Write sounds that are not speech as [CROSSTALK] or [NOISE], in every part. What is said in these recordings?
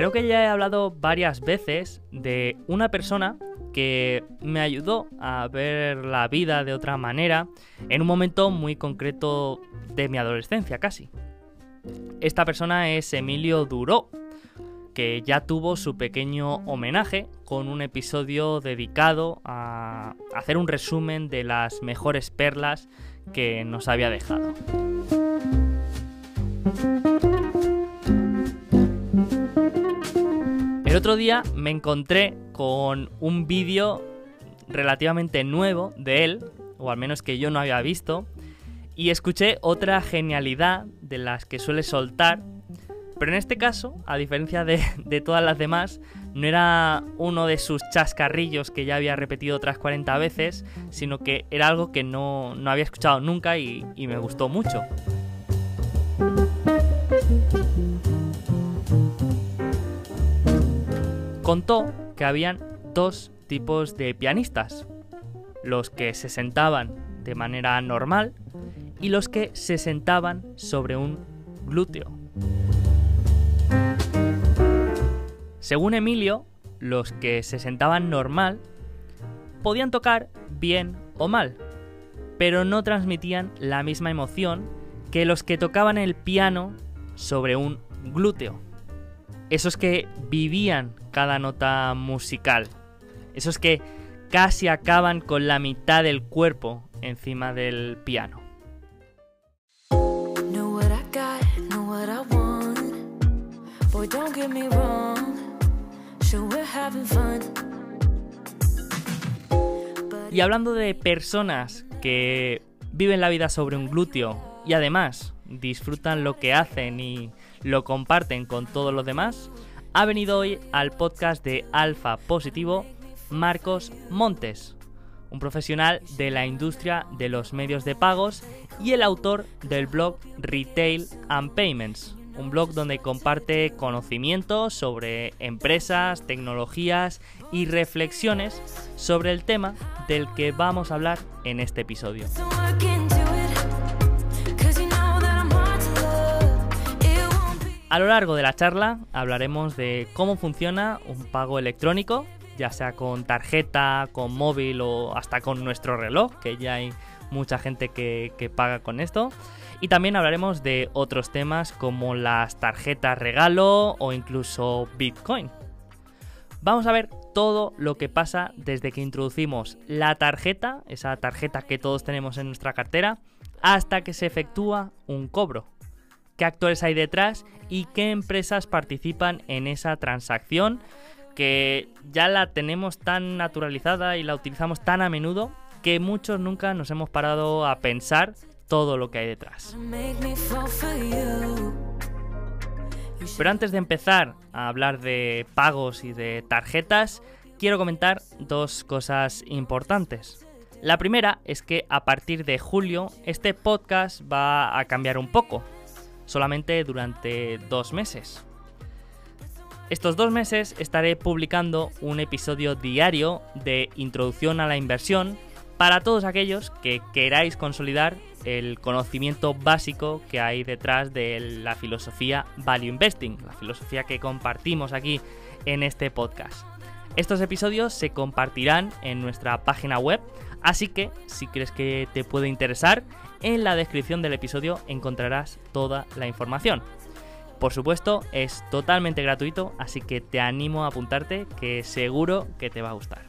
Creo que ya he hablado varias veces de una persona que me ayudó a ver la vida de otra manera en un momento muy concreto de mi adolescencia casi. Esta persona es Emilio Duró, que ya tuvo su pequeño homenaje con un episodio dedicado a hacer un resumen de las mejores perlas que nos había dejado. El otro día me encontré con un vídeo relativamente nuevo de él, o al menos que yo no había visto, y escuché otra genialidad de las que suele soltar, pero en este caso, a diferencia de, todas las demás, no era uno de sus chascarrillos que ya había repetido otras 40 veces, sino que era algo que no, había escuchado nunca y me gustó mucho. Contó que habían dos tipos de pianistas, los que se sentaban de manera normal y los que se sentaban sobre un glúteo. Según Emilio, los que se sentaban normal podían tocar bien o mal, pero no transmitían la misma emoción que los que tocaban el piano sobre un glúteo. Esos que vivían cada nota musical. Esos que casi acaban con la mitad del cuerpo encima del piano. Y hablando de personas que viven la vida sobre un glúteo y además disfrutan lo que hacen y lo comparten con todos los demás, ha venido hoy al podcast de Alfa Positivo Marcos Montes, un profesional de la industria de los medios de pagos y el autor del blog Retail and Payments, un blog donde comparte conocimientos sobre empresas, tecnologías y reflexiones sobre el tema del que vamos a hablar en este episodio. A lo largo de la charla hablaremos de cómo funciona un pago electrónico, ya sea con tarjeta, con móvil o hasta con nuestro reloj, que ya hay mucha gente que, paga con esto. Y también hablaremos de otros temas como las tarjetas regalo o incluso Bitcoin. Vamos a ver todo lo que pasa desde que introducimos la tarjeta, esa tarjeta que todos tenemos en nuestra cartera, hasta que se efectúa un cobro qué actores hay detrás y qué empresas participan en esa transacción que ya la tenemos tan naturalizada y la utilizamos tan a menudo que muchos nunca nos hemos parado a pensar todo lo que hay detrás. Pero antes de empezar a hablar de pagos y de tarjetas, quiero comentar dos cosas importantes. La primera es que a partir de julio este podcast va a cambiar un poco solamente durante dos meses. Estos dos meses estaré publicando un episodio diario de Introducción a la Inversión para todos aquellos que queráis consolidar el conocimiento básico que hay detrás de la filosofía Value Investing, la filosofía que compartimos aquí en este podcast. Estos episodios se compartirán en nuestra página web, así que si crees que te puede interesar, en la descripción del episodio encontrarás toda la información. Por supuesto, es totalmente gratuito, así que te animo a apuntarte que seguro que te va a gustar.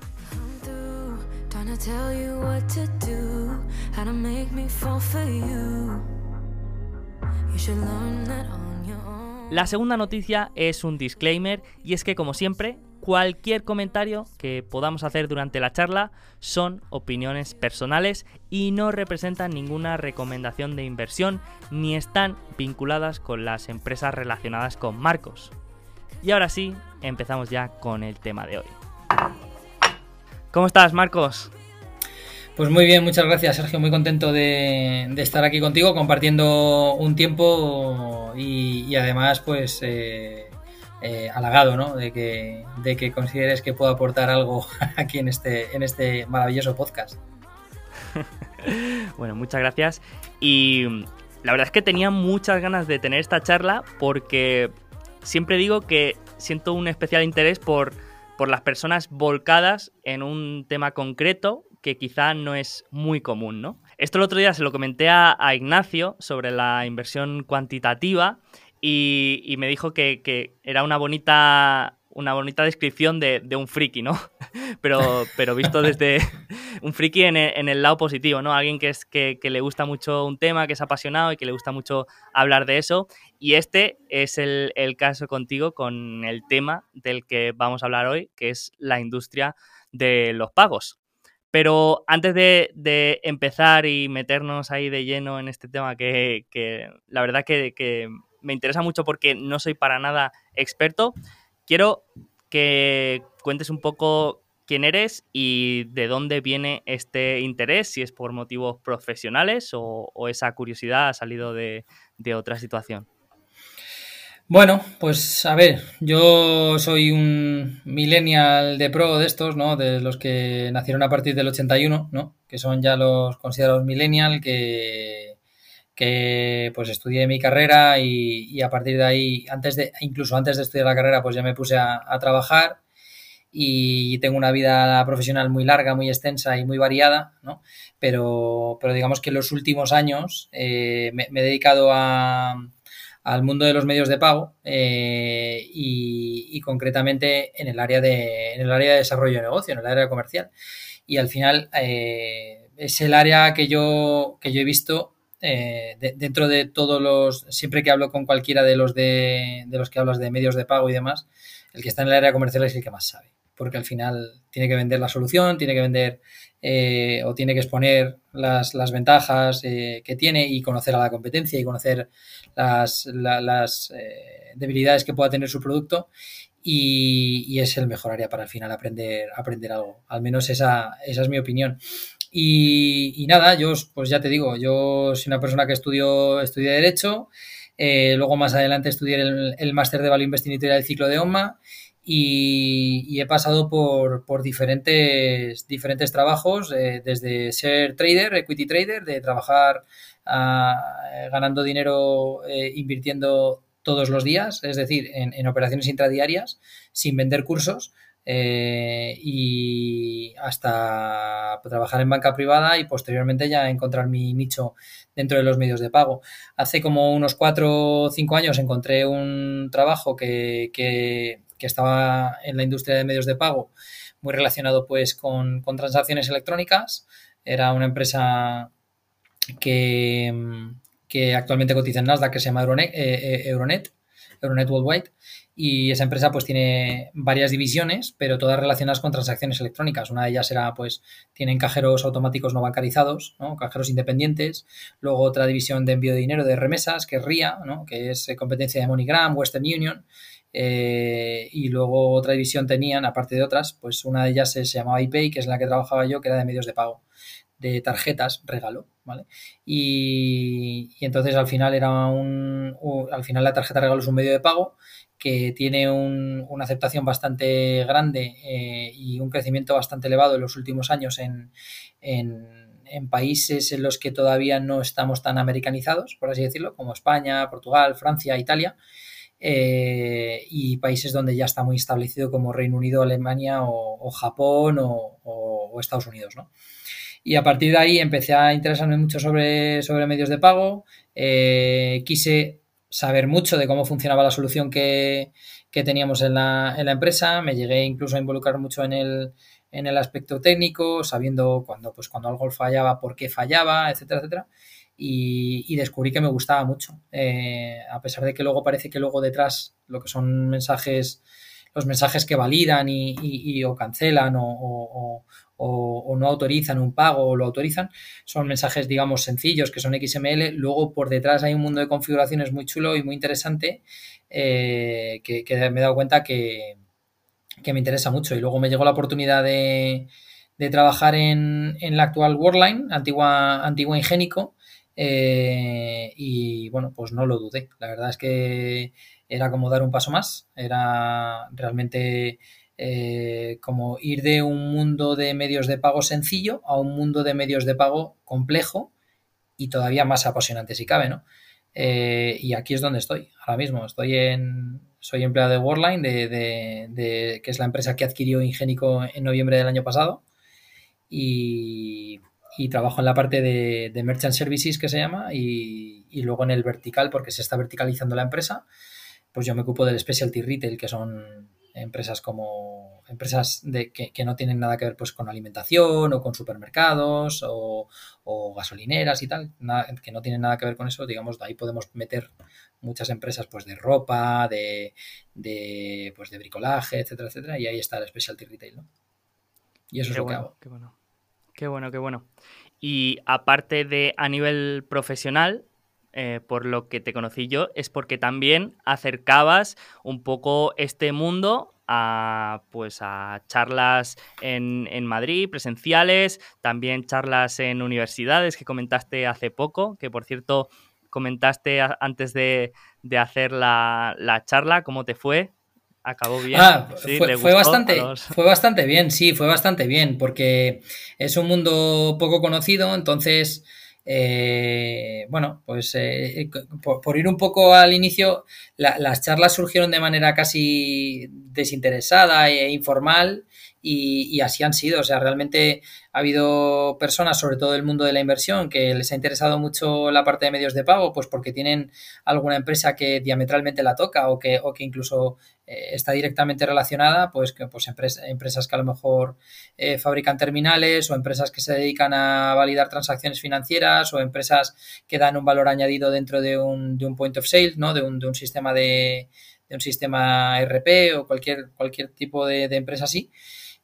La segunda noticia es un disclaimer y es que como siempre Cualquier comentario que podamos hacer durante la charla son opiniones personales y no representan ninguna recomendación de inversión ni están vinculadas con las empresas relacionadas con Marcos. Y ahora sí, empezamos ya con el tema de hoy. ¿Cómo estás, Marcos? Pues muy bien, muchas gracias, Sergio. Muy contento de, estar aquí contigo compartiendo un tiempo y, además, pues eh, eh, halagado ¿no? de, que, de que consideres que puedo aportar algo [LAUGHS] aquí en este, en este maravilloso podcast. [LAUGHS] bueno, muchas gracias. Y la verdad es que tenía muchas ganas de tener esta charla porque siempre digo que siento un especial interés por, por las personas volcadas en un tema concreto que quizá no es muy común, ¿no? Esto el otro día se lo comenté a, Ignacio sobre la inversión cuantitativa y, me dijo que, que, era una bonita una bonita descripción de, un friki, ¿no? [LAUGHS] pero, pero visto [LAUGHS] desde un friki en el, lado positivo, ¿no? Alguien que, es, que, le gusta mucho un tema, que es apasionado y que le gusta mucho hablar de eso. Y este es el, caso contigo con el tema del que vamos a hablar hoy, que es la industria de los pagos. Pero antes de, empezar y meternos ahí de lleno en este tema, que, la verdad que, que me interesa mucho porque no soy para nada experto, quiero que cuentes un poco quién eres y de dónde viene este interés, si es por motivos profesionales o, esa curiosidad ha salido de, otra situación. Bueno, pues a ver, yo soy un millennial de pro de estos, ¿no? De los que nacieron a partir del 81, ¿no? Que son ya los considerados millennial, que pues estudié mi carrera y, a partir de ahí, antes de, incluso antes de estudiar la carrera, pues ya me puse a, trabajar y tengo una vida profesional muy larga, muy extensa y muy variada, ¿no? Pero, pero digamos que en los últimos años eh, me, he dedicado al mundo de los medios de pago eh, y, concretamente en el área de en el área de desarrollo de negocio, en el área comercial. Y al final eh, es el área que yo, que yo he visto eh, dentro de todos los, siempre que hablo con cualquiera de los de, los que hablas de medios de pago y demás, el que está en el área comercial es el que más sabe, porque al final tiene que vender la solución, tiene que vender eh, o tiene que exponer las, ventajas eh, que tiene y conocer a la competencia y conocer las, las debilidades que pueda tener su producto. Y, es el mejor área para al final aprender, aprender algo. Al menos esa, esa es mi opinión. Y, nada, yo pues ya te digo, yo soy una persona que estudió, estudié Derecho, eh, luego más adelante estudié el, máster de Value Investing y del ciclo de OMA y, he pasado por, por diferentes, diferentes trabajos, eh, desde ser trader, equity trader, de trabajar ah, ganando dinero eh, invirtiendo todos los días, es decir, en, en operaciones intradiarias, sin vender cursos, eh, y hasta trabajar en banca privada y posteriormente ya encontrar mi nicho dentro de los medios de pago. Hace como unos cuatro o cinco años encontré un trabajo que, que, estaba en la industria de medios de pago muy relacionado pues con, transacciones electrónicas. Era una empresa que, que actualmente cotiza en Nasdaq que se llama Euronet, eh, eh, Euronet, Euronet Worldwide y esa empresa pues tiene varias divisiones, pero todas relacionadas con transacciones electrónicas. Una de ellas era pues tienen cajeros automáticos no bancarizados, ¿no? cajeros independientes. Luego otra división de envío de dinero de remesas, que es RIA, ¿no? que es eh, competencia de MoneyGram, Western Union. Eh, y luego otra división tenían, aparte de otras, pues una de ellas se, llamaba iPay, que es la que trabajaba yo, que era de medios de pago de tarjetas regalo, ¿vale? Y, entonces al final era un, al final la tarjeta regalo es un medio de pago que tiene una aceptación bastante grande eh, y un crecimiento bastante elevado en los últimos años en, países en los que todavía no estamos tan americanizados, por así decirlo, como España, Portugal, Francia, Italia, eh, y países donde ya está muy establecido como Reino Unido, Alemania o, Japón o, Estados Unidos, Y a partir de ahí empecé a interesarme mucho sobre, sobre medios de pago. Eh, quise saber mucho de cómo funcionaba la solución que, teníamos en la, en la, empresa. Me llegué incluso a involucrar mucho en el, en el aspecto técnico, sabiendo cuando, pues, cuando algo fallaba, por qué fallaba, etcétera, etcétera. Y, descubrí que me gustaba mucho. Eh, a pesar de que luego parece que luego detrás lo que son mensajes, los mensajes que validan y, o cancelan o, o, no autorizan un pago o lo autorizan, son mensajes, digamos, sencillos que son XML. Luego por detrás hay un mundo de configuraciones muy chulo y muy interesante eh, que, me he dado cuenta que, me interesa mucho. Y luego me llegó la oportunidad de, trabajar en, la actual Worldline, antigua, antigua Ingénico. Eh, y bueno, pues no lo dudé. La verdad es que era como dar un paso más. Era realmente eh, como ir de un mundo de medios de pago sencillo a un mundo de medios de pago complejo y todavía más apasionante si cabe, ¿no? Eh, y aquí es donde estoy ahora mismo. Estoy en, soy empleado de Worldline, de, que es la empresa que adquirió Ingénico en noviembre del año pasado. Y, trabajo en la parte de, Merchant Services, que se llama, y, y, luego en el vertical, porque se está verticalizando la empresa, pues yo me ocupo del Specialty Retail, que son empresas como empresas de, que, no tienen nada que ver pues con alimentación o con supermercados o, gasolineras y tal, que no tienen nada que ver con eso, digamos, de ahí podemos meter muchas empresas pues de ropa, de, de pues de bricolaje, etcétera, etcétera, y ahí está el specialty retail, ¿no? Y eso es lo que hago. Qué bueno. Qué bueno, qué bueno. Y aparte de a nivel profesional, eh, por lo que te conocí yo, es porque también acercabas un poco este mundo a, pues, a charlas en, Madrid, presenciales, también charlas en universidades que comentaste hace poco, que por cierto comentaste antes de, hacer la, charla, ¿cómo te fue? acabó bien. Ah, fue, bastante, fue bastante bien, sí, fue bastante bien, porque es un mundo poco conocido, entonces eh, bueno, pues eh, por, ir un poco al inicio, las charlas surgieron de manera casi desinteresada e informal y, así han sido. O sea, realmente ha habido personas, sobre todo del mundo de la inversión, que les ha interesado mucho la parte de medios de pago, pues porque tienen alguna empresa que diametralmente la toca o que, o que incluso eh, está directamente relacionada, pues que pues empresas que a lo mejor eh, fabrican terminales o empresas que se dedican a validar transacciones financieras o empresas que dan un valor añadido dentro de un, de un point of sale, ¿no? De un, de un sistema de, de un sistema RP o cualquier, cualquier tipo de empresa así.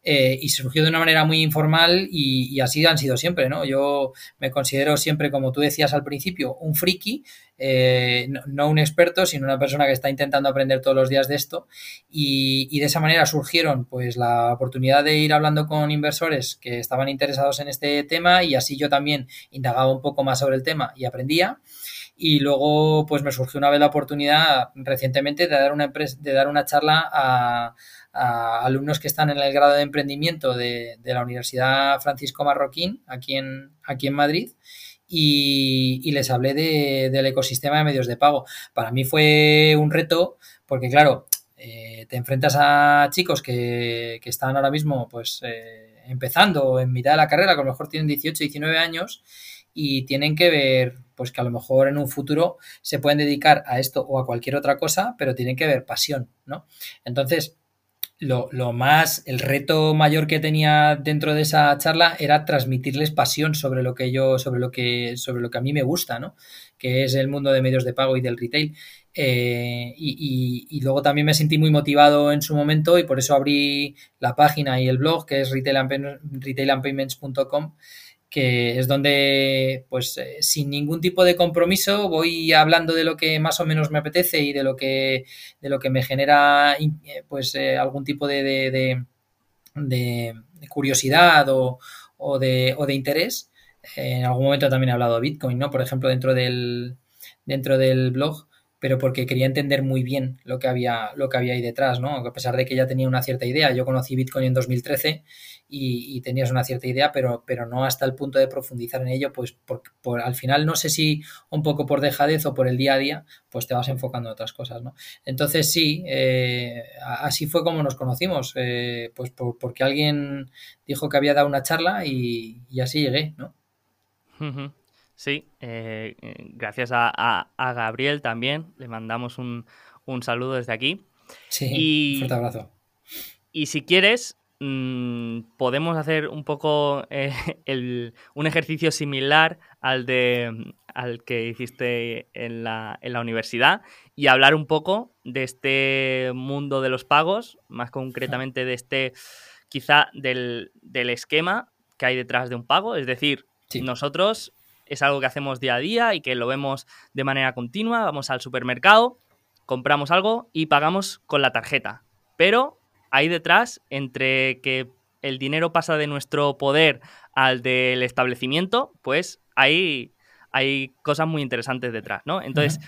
Eh, y surgió de una manera muy informal y, así han sido siempre, ¿no? Yo me considero siempre, como tú decías al principio, un friki, eh, no, un experto, sino una persona que está intentando aprender todos los días de esto y, de esa manera surgieron pues la oportunidad de ir hablando con inversores que estaban interesados en este tema y así yo también indagaba un poco más sobre el tema y aprendía y luego pues me surgió una vez la oportunidad recientemente de dar una de dar una charla a, a alumnos que están en el grado de emprendimiento de, la Universidad Francisco Marroquín, aquí en, aquí en Madrid, y, les hablé del ecosistema de medios de pago. Para mí fue un reto, porque claro, eh, te enfrentas a chicos que, están ahora mismo pues eh, empezando en mitad de la carrera, que a lo mejor tienen 18, 19 años, y tienen que ver pues que a lo mejor en un futuro se pueden dedicar a esto o a cualquier otra cosa, pero tienen que ver pasión, ¿no? Entonces, lo, lo, más, el reto mayor que tenía dentro de esa charla era transmitirles pasión sobre lo que yo, sobre lo que, sobre lo que a mí me gusta, ¿no? Que es el mundo de medios de pago y del retail. Eh, y, y, luego también me sentí muy motivado en su momento y por eso abrí la página y el blog que es retailandpayments.com que es donde, pues, eh, sin ningún tipo de compromiso, voy hablando de lo que más o menos me apetece y de lo que, de lo que me genera, eh, pues, eh, algún tipo de, de, de, curiosidad o, o, de, o de interés. En algún momento también he hablado de Bitcoin, ¿no? Por ejemplo, dentro del, dentro del blog, pero porque quería entender muy bien lo que había, lo que había ahí detrás, ¿no? A pesar de que ya tenía una cierta idea. Yo conocí Bitcoin en 2013 y, tenías una cierta idea, pero, pero no hasta el punto de profundizar en ello, pues por, al final no sé si un poco por dejadez o por el día a día, pues te vas enfocando en otras cosas, ¿no? Entonces sí, eh, así fue como nos conocimos, eh, pues porque alguien dijo que había dado una charla y, así llegué, ¿no? Sí, eh, gracias a, Gabriel también, le mandamos un, saludo desde aquí. Sí, un fuerte abrazo. Y si quieres, Mm, podemos hacer un poco eh, [LAUGHS] un ejercicio similar al, de, al que hiciste en la, universidad y hablar un poco de este mundo de los pagos, más concretamente de este, quizá del, esquema que hay detrás de un pago. Es decir, nosotros es algo que hacemos día a día y que lo vemos de manera continua. Vamos al supermercado, compramos algo y pagamos con la tarjeta. Pero hay detrás entre que el dinero pasa de nuestro poder al del establecimiento, pues hay, hay cosas muy interesantes detrás, ¿no? Entonces,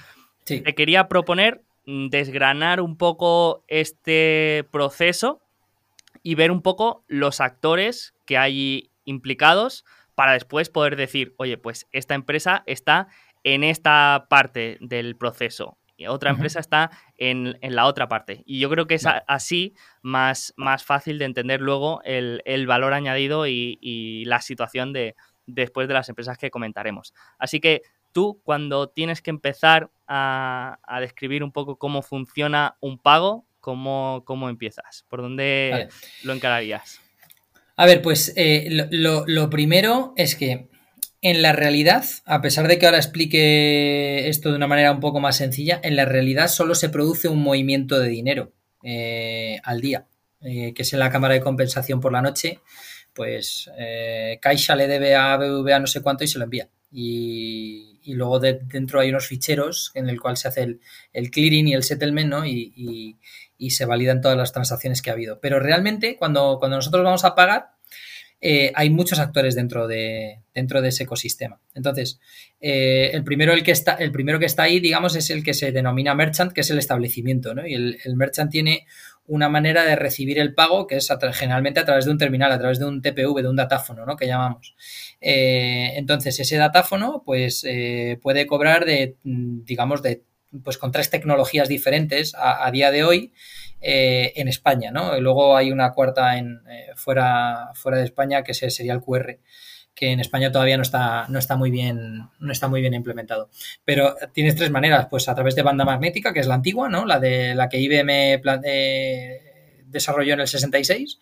te quería proponer desgranar un poco este proceso y ver un poco los actores que hay implicados para después poder decir, oye, pues esta empresa está en esta parte del proceso otra empresa está en, la otra parte. Y yo creo que es así más, más fácil de entender luego el, valor añadido y, la situación de después de las empresas que comentaremos. Así que tú, cuando tienes que empezar a, describir un poco cómo funciona un pago, ¿cómo, cómo empiezas? ¿Por dónde lo encararías? A ver, pues eh, lo, primero es que en la realidad, a pesar de que ahora explique esto de una manera un poco más sencilla, en la realidad solo se produce un movimiento de dinero eh, al día, eh, que es en la cámara de compensación por la noche, pues Caixa le debe a BBVA no sé cuánto y se lo envía. Y, luego dentro hay unos ficheros en el cual se hace el, clearing y el settlement, ¿no? y, y se validan todas las transacciones que ha habido. Pero realmente, cuando, cuando nosotros vamos a pagar, eh, hay muchos actores dentro de, dentro de ese ecosistema. Entonces, eh, el, primero, el, que está, el primero que está ahí, digamos, es el que se denomina merchant, que es el establecimiento, ¿no? Y el, merchant tiene una manera de recibir el pago que es generalmente a través de un terminal, a través de un TPV, de un datáfono, ¿no? Que llamamos. Eh, entonces, ese datáfono, pues, puede cobrar de, digamos, de pues con tres tecnologías diferentes a, día de hoy eh, en España, ¿no? Y luego hay una cuarta en, eh, fuera, fuera de España que sería el QR que en España todavía no está, no está muy bien, no está muy bien implementado. Pero tienes tres maneras, pues a través de banda magnética, que es la antigua, ¿no? La de la que IBM eh, desarrolló en el 66.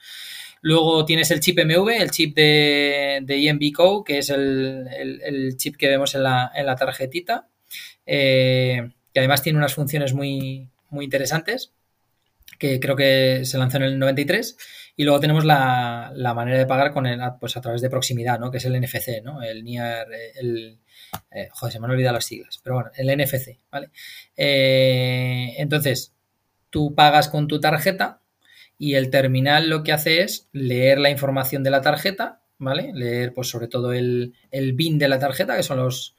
Luego tienes el chip MV, el chip de, de EMB que es el, chip que vemos en la, en la tarjetita que además tiene unas funciones muy, muy interesantes, que creo que se lanzó en el 93. Y luego tenemos la, manera de pagar con el, pues a través de proximidad, ¿no? que es el NFC, ¿no? el Near, el, eh, joder, se me han olvidado las siglas, pero bueno, el NFC, ¿vale? Eh, entonces, tú pagas con tu tarjeta y el terminal lo que hace es leer la información de la tarjeta, ¿vale? Leer, pues sobre todo el, el BIN de la tarjeta, que son los,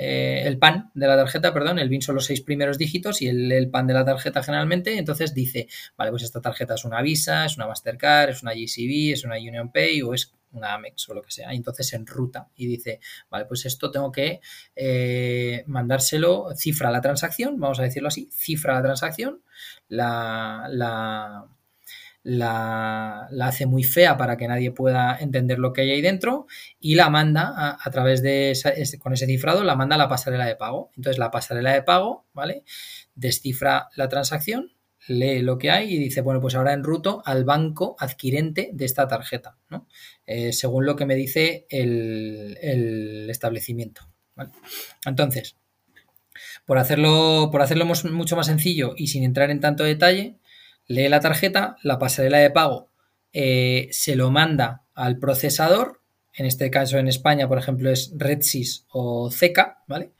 eh, el PAN de la tarjeta, perdón, el BIN son los seis primeros dígitos y el, PAN de la tarjeta generalmente, entonces dice, vale, pues esta tarjeta es una Visa, es una Mastercard, es una GCB, es una Union Pay o es una Amex o lo que sea. Y entonces en ruta y dice, vale, pues esto tengo que eh, mandárselo, cifra la transacción, vamos a decirlo así, cifra la transacción, la, la la, hace muy fea para que nadie pueda entender lo que hay ahí dentro y la manda a, través de con ese cifrado, la manda a la pasarela de pago. Entonces la pasarela de pago, ¿vale? Descifra la transacción, lee lo que hay y dice, bueno, pues ahora enruto al banco adquirente de esta tarjeta, ¿no? Eh, según lo que me dice el, establecimiento. Entonces, por hacerlo, por hacerlo mucho más sencillo y sin entrar en tanto detalle, lee la tarjeta, la pasarela de pago eh, se lo manda al procesador, en este caso en España, por ejemplo, es RedSys o CECA, ¿vale?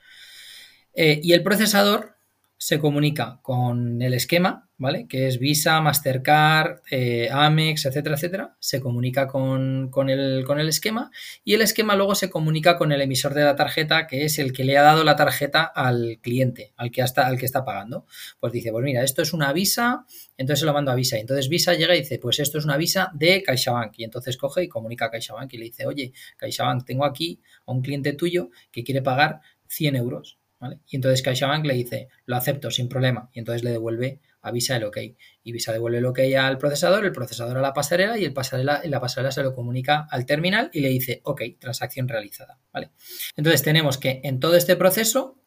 Eh, y el procesador se comunica con el esquema, ¿vale? Que es Visa, Mastercard, eh, Amex, etcétera, etcétera. Se comunica con, el, con, el, esquema y el esquema luego se comunica con el emisor de la tarjeta, que es el que le ha dado la tarjeta al cliente, al que, hasta, al que está pagando. Pues dice, pues mira, esto es una Visa, entonces se lo mando a Visa. Y entonces Visa llega y dice, pues esto es una Visa de CaixaBank. Y entonces coge y comunica a CaixaBank y le dice, oye, CaixaBank, tengo aquí a un cliente tuyo que quiere pagar 100 euros y entonces CaixaBank le dice, lo acepto sin problema, y entonces le devuelve a Visa el OK. Y Visa devuelve el OK al procesador, el procesador a la pasarela y el pasarela, la pasarela se lo comunica al terminal y le dice, OK, transacción realizada, ¿vale? Entonces tenemos que en todo este proceso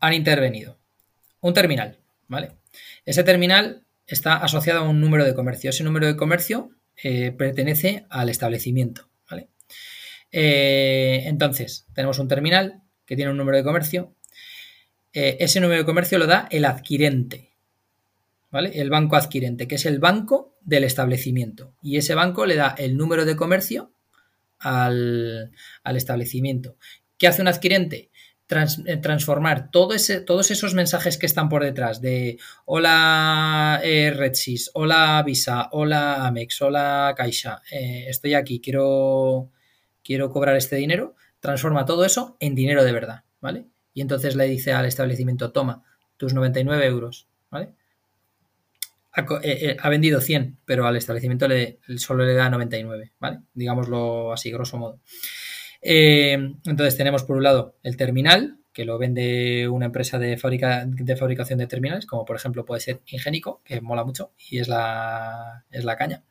han intervenido un terminal, ¿vale? Ese terminal está asociado a un número de comercio. Ese número de comercio eh, pertenece al establecimiento, ¿vale? Eh, entonces, tenemos un terminal que tiene un número de comercio eh, ese número de comercio lo da el adquirente, ¿vale? El banco adquirente, que es el banco del establecimiento. Y ese banco le da el número de comercio al, establecimiento. ¿Qué hace un adquirente? Eh, transformar todos esos mensajes que están por detrás de hola eh, RedSys, hola Visa, hola Amex, hola Caixa, estoy aquí, quiero, quiero cobrar este dinero, transforma todo eso en dinero de verdad, ¿vale? Y entonces le dice al establecimiento, toma, tus 99 euros, ¿vale? Ha, eh, eh, vendido 100, pero al establecimiento le, solo le da 99, ¿vale? Digámoslo así, grosso modo. Eh, entonces tenemos por un lado el terminal, que lo vende una empresa de, de fabricación de terminales, como por ejemplo puede ser Ingénico, que mola mucho y es la, es la caña.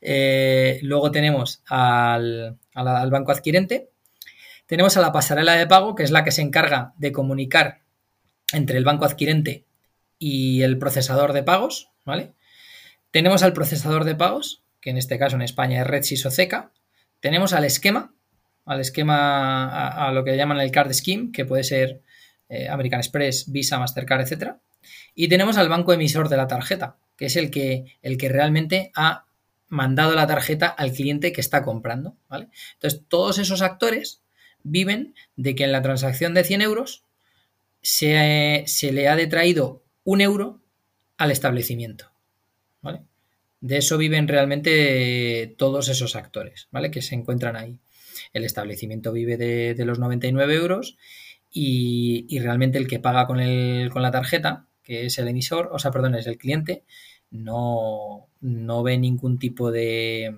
Luego tenemos al, al, banco adquirente. Tenemos a la pasarela de pago, que es la que se encarga de comunicar entre el banco adquirente y el procesador de pagos, ¿vale? Tenemos al procesador de pagos, que en este caso en España es RedSys o Ceca. Tenemos al esquema, al esquema, a, lo que llaman el card scheme, que puede ser eh, American Express, Visa, Mastercard, etc. Y tenemos al banco emisor de la tarjeta, que es el que, el que realmente ha mandado la tarjeta al cliente que está comprando. ¿vale? Entonces, todos esos actores viven de que en la transacción de 100 euros se, se le ha detraído un euro al establecimiento. ¿vale? De eso viven realmente todos esos actores, ¿vale? Que se encuentran ahí. El establecimiento vive de, los 99 euros y, realmente el que paga con, el, con la tarjeta, que es el emisor, o sea, perdón, es el cliente, no, no ve ningún tipo de...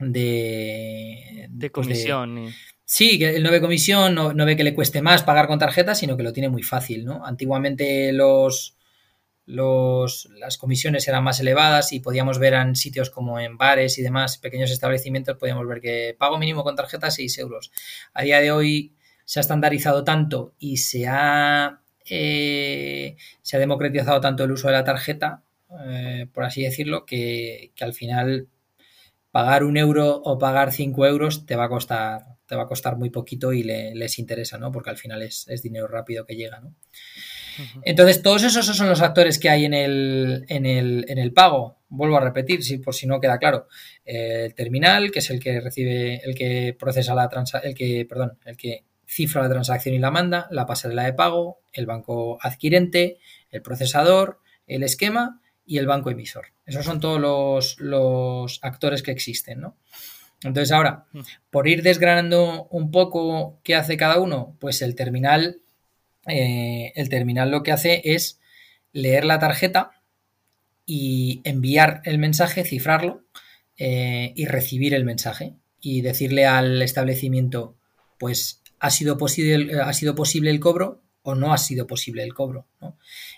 De, de pues comisión. Sí, que él no ve comisión, no, ve que le cueste más pagar con tarjeta, sino que lo tiene muy fácil, ¿no? Antiguamente los, los, las comisiones eran más elevadas y podíamos ver en sitios como en bares y demás, pequeños establecimientos, podíamos ver que pago mínimo con tarjeta 6 euros. A día de hoy se ha estandarizado tanto y se ha, eh, se ha democratizado tanto el uso de la tarjeta, eh, por así decirlo, que, al final pagar un euro o pagar 5 euros te va a costar te va a costar muy poquito y les interesa, ¿no? Porque al final es, es dinero rápido que llega, ¿no? Entonces, todos esos son los actores que hay en el, en el, en el pago. Vuelvo a repetir, si, por si no queda claro. El terminal, que es el que recibe, el que procesa la transacción, el que, perdón, el que cifra la transacción y la manda, la pasarela de pago, el banco adquirente, el procesador, el esquema y el banco emisor. Esos son todos los, los actores que existen, ¿no? Entonces ahora, por ir desgranando un poco qué hace cada uno, pues el terminal eh, el terminal lo que hace es leer la tarjeta y enviar el mensaje, cifrarlo eh, y recibir el mensaje y decirle al establecimiento, pues ha sido posible, ha sido posible el cobro o no ha sido posible el cobro.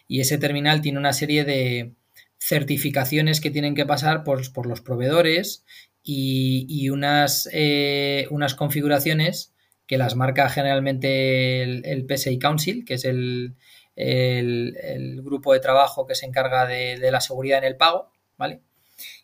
Y ese terminal tiene una serie de certificaciones que tienen que pasar por, los proveedores y, unas, eh, unas configuraciones que las marca generalmente el, PSI Council, que es el, grupo de trabajo que se encarga de, la seguridad en el pago, ¿vale?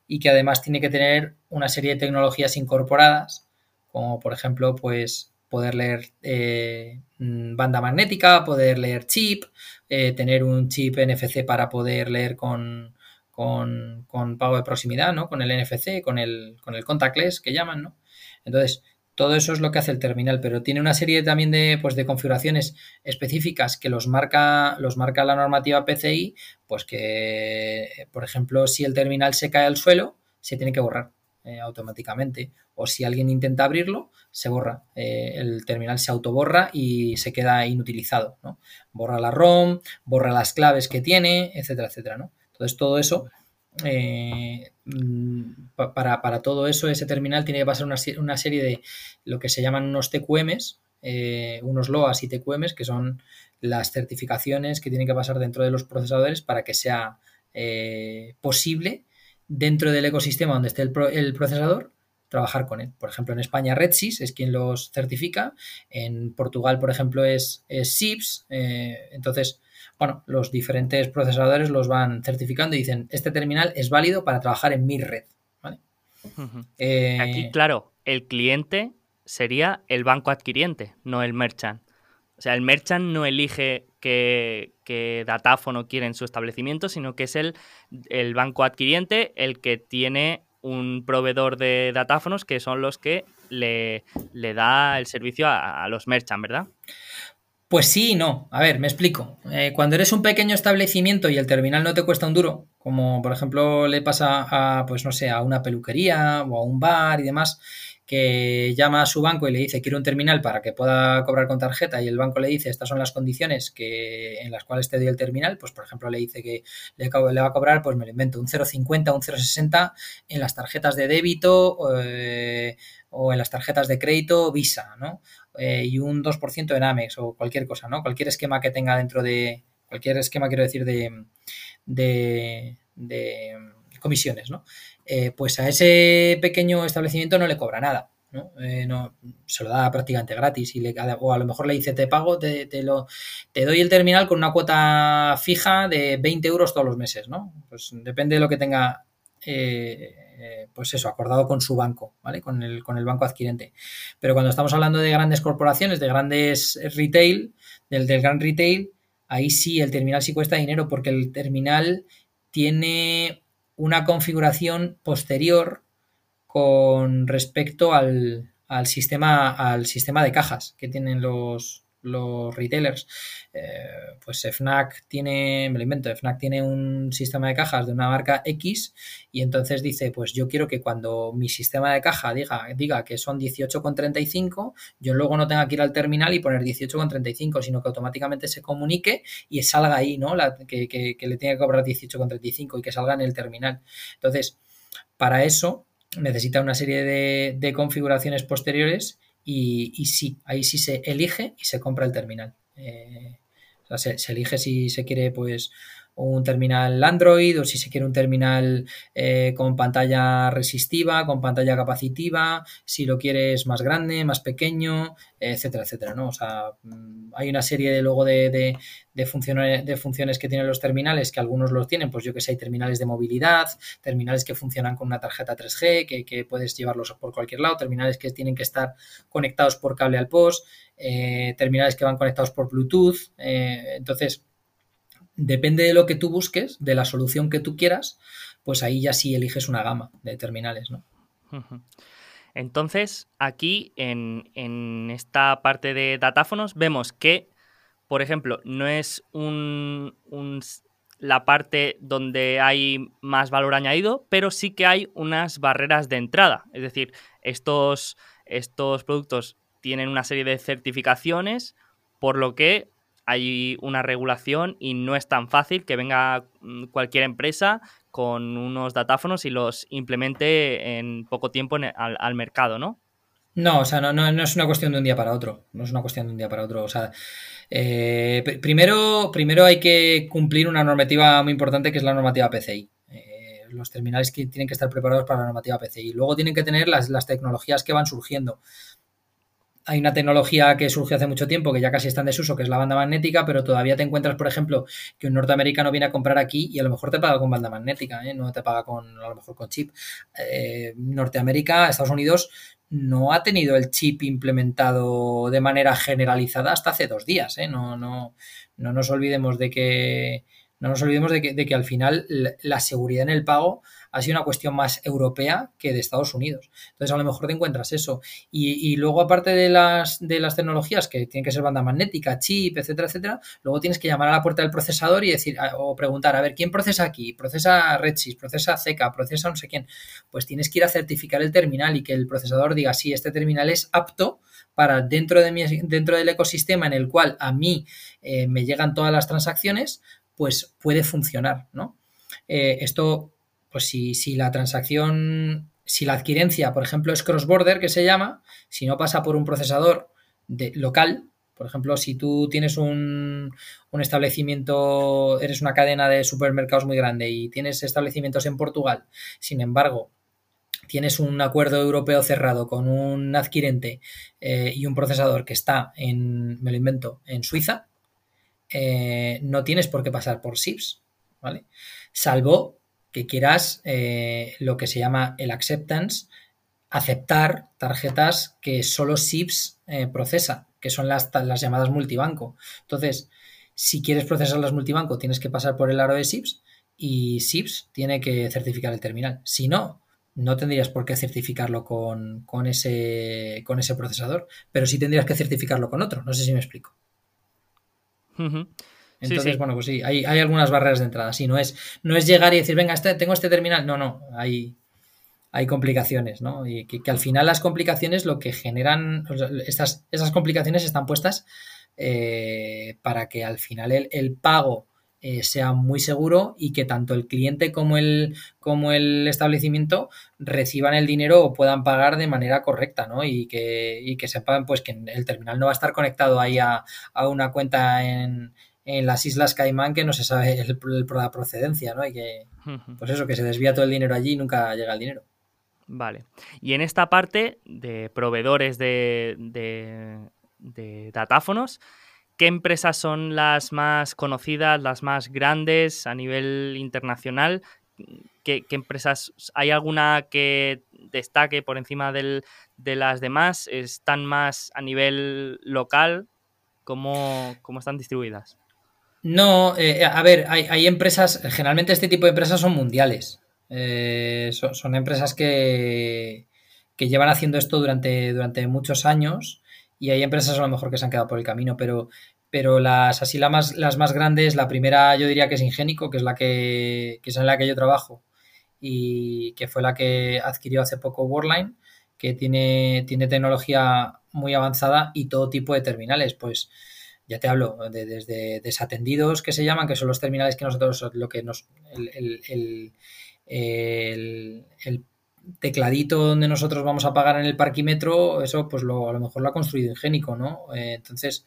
Y que además tiene que tener una serie de tecnologías incorporadas, como por ejemplo, pues poder leer eh, mm, banda magnética, poder leer chip, eh, tener un chip NFC para poder leer con, con, con, pago de proximidad, ¿no? Con el NFC, con el, con el contactless que llaman, ¿no? Entonces, todo eso es lo que hace el terminal, pero tiene una serie también de, pues, de configuraciones específicas que los marca, los marca la normativa PCI, pues que, por ejemplo, si el terminal se cae al suelo, se tiene que borrar eh, automáticamente. O si alguien intenta abrirlo, se borra. Eh, el terminal se autoborra y se queda inutilizado. ¿no? Borra la ROM, borra las claves que tiene, etcétera, etcétera. ¿no? Entonces todo eso eh, mm, para, todo eso, ese terminal tiene que pasar una, serie de lo que se llaman unos TQMs, eh, unos LOAS y TQMs, que son las certificaciones que tienen que pasar dentro de los procesadores para que sea eh, posible dentro del ecosistema donde esté el, procesador trabajar con él. Por ejemplo, en España RedSys es quien los certifica, en Portugal, por ejemplo, es, es SIPS, entonces bueno, los diferentes procesadores los van certificando y dicen, este terminal es válido para trabajar en mi red. Eh, Aquí, claro, el cliente sería el banco adquiriente, no el merchant. O sea, el merchant no elige qué, datáfono quiere en su establecimiento, sino que es el, el banco adquiriente el que tiene un proveedor de datáfonos que son los que le, le da el servicio a, a los merchants, ¿verdad? Pues sí y no. A ver, me explico. Eh, cuando eres un pequeño establecimiento y el terminal no te cuesta un duro, como por ejemplo le pasa a, pues no sé, a una peluquería o a un bar y demás, que llama a su banco y le dice quiero un terminal para que pueda cobrar con tarjeta y el banco le dice estas son las condiciones que, en las cuales te doy el terminal, pues por ejemplo le dice que le, va a cobrar, pues me lo invento, un 0,50, un 0,60 en las tarjetas de débito eh, o en las tarjetas de crédito Visa, ¿no? Eh, y un 2% en Amex o cualquier cosa, ¿no? Cualquier esquema que tenga dentro de, cualquier esquema quiero decir de, de, comisiones, ¿no? Eh, pues a ese pequeño establecimiento no le cobra nada. ¿no? Eh, se lo da prácticamente gratis y le, o a lo mejor le dice te pago, te, te, lo, te doy el terminal con una cuota fija de 20 euros todos los meses, ¿no? Pues depende de lo que tenga eh, pues eso, acordado con su banco, ¿vale? Con el, con el banco adquirente. Pero cuando estamos hablando de grandes corporaciones, de grandes retail, del, del gran retail, ahí sí el terminal sí cuesta dinero porque el terminal tiene una configuración posterior con respecto al, al sistema, al sistema de cajas que tienen los, los retailers. Eh, pues FNAC tiene, me lo invento, FNAC tiene un sistema de cajas de una marca X y entonces dice, pues yo quiero que cuando mi sistema de caja diga, diga que son 18,35, yo luego no tenga que ir al terminal y poner 18,35, sino que automáticamente se comunique y salga ahí, ¿no? La, que, que, le tiene que cobrar 18,35 y que salga en el terminal. Entonces, para eso necesita una serie de configuraciones posteriores y, sí, ahí sí se elige y se compra el terminal. Eh, o sea, se, elige si se quiere pues un terminal Android o si se quiere un terminal eh, con pantalla resistiva, con pantalla capacitiva, si lo quieres más grande, más pequeño, etcétera, etcétera, ¿no? O sea, mm, hay una serie de luego de, de, funciones, de funciones que tienen los terminales, que algunos los tienen, pues yo que sé, hay terminales de movilidad, terminales que funcionan con una tarjeta 3G, que, que puedes llevarlos por cualquier lado, terminales que tienen que estar conectados por cable al post, eh, terminales que van conectados por Bluetooth, eh, entonces depende de lo que tú busques, de la solución que tú quieras, pues ahí ya sí eliges una gama de terminales, ¿no? Entonces, aquí en, esta parte de datáfonos vemos que, por ejemplo, no es un, la parte donde hay más valor añadido, pero sí que hay unas barreras de entrada. Es decir, estos, estos productos tienen una serie de certificaciones, por lo que hay una regulación y no es tan fácil que venga mm, cualquier empresa con unos datáfonos y los implemente en poco tiempo al, mercado, ¿no? No, o sea, no, no, es una cuestión de un día para otro. No es una cuestión de un día para otro. O sea, eh, primero, primero hay que cumplir una normativa muy importante que es la normativa PCI. Eh, los terminales que tienen que estar preparados para la normativa PCI. Luego tienen que tener las, las tecnologías que van surgiendo hay una tecnología que surgió hace mucho tiempo que ya casi está en desuso, que es la banda magnética, pero todavía te encuentras, por ejemplo, que un norteamericano viene a comprar aquí y a lo mejor te paga con banda magnética, ¿eh? no te paga con a lo mejor con chip. Eh, Norteamérica, Estados Unidos, no ha tenido el chip implementado de manera generalizada hasta hace dos días. ¿eh? No, no, no nos olvidemos de que no nos olvidemos de que, de que al final la seguridad en el pago ha sido una cuestión más europea que de Estados Unidos. Entonces, a lo mejor te encuentras eso. Y, luego, aparte de las, de las tecnologías que tienen que ser banda magnética, chip, etcétera, etcétera, luego tienes que llamar a la puerta del procesador y decir, o preguntar, a ver, ¿quién procesa aquí? ¿Procesa Redsys? ¿Procesa Zeca? ¿Procesa no sé quién? Pues tienes que ir a certificar el terminal y que el procesador diga, sí, este terminal es apto para dentro, de mi, dentro del ecosistema en el cual a mí eh, me llegan todas las transacciones, pues puede funcionar, ¿no? Eh, esto pues si, si la transacción, si la adquirencia, por ejemplo, es cross-border, que se llama, si no pasa por un procesador de, local, por ejemplo, si tú tienes un, establecimiento, eres una cadena de supermercados muy grande y tienes establecimientos en Portugal, sin embargo, tienes un acuerdo europeo cerrado con un adquirente eh, y un procesador que está en, me lo invento, en Suiza, eh, no tienes por qué pasar por SIPS, ¿vale? Salvo que quieras eh, lo que se llama el acceptance, aceptar tarjetas que solo SIPS eh, procesa, que son las, las, llamadas multibanco. Entonces, si quieres procesar las multibanco, tienes que pasar por el aro de SIPS y SIPS tiene que certificar el terminal. Si no, no tendrías por qué certificarlo con, con, ese, con ese procesador, pero sí tendrías que certificarlo con otro. No sé si me explico. Entonces, bueno, pues sí, hay, algunas barreras de entrada. Sí, no es, no es llegar y decir, venga, este, tengo este terminal. No, no, hay, hay complicaciones, ¿no? Y que, al final las complicaciones lo que generan, estas, esas complicaciones están puestas eh, para que al final el, pago eh, sea muy seguro y que tanto el cliente como el, como el establecimiento reciban el dinero o puedan pagar de manera correcta, ¿no? Y que, y que sepan pues que el terminal no va a estar conectado ahí a, una cuenta en, en las Islas Caimán que no se sabe el, la procedencia, ¿no? Y que, pues eso, que se desvía todo el dinero allí y nunca llega el dinero. Vale. Y en esta parte de proveedores de, de, de datáfonos, ¿Qué empresas son las más conocidas, las más grandes a nivel internacional? ¿Qué, empresas? ¿Hay alguna que destaque por encima de las demás? ¿Están más a nivel local? ¿Cómo, están distribuidas? No, eh, a ver, hay, empresas, generalmente este tipo de empresas son mundiales. Eh, son, empresas que, que llevan haciendo esto durante, durante muchos años y hay empresas a lo mejor que se han quedado por el camino, pero, pero las así las más, las más grandes, la primera yo diría que es Ingénico, que es la que, es en la que yo trabajo y que fue la que adquirió hace poco Worldline, que tiene, tiene tecnología muy avanzada y todo tipo de terminales, pues ya te hablo, de, desde desatendidos que se llaman, que son los terminales que nosotros, lo que nos, el, tecladito donde nosotros vamos a pagar en el parquímetro, eso pues lo, a lo mejor lo ha construido Ingénico, ¿no? Eh, entonces,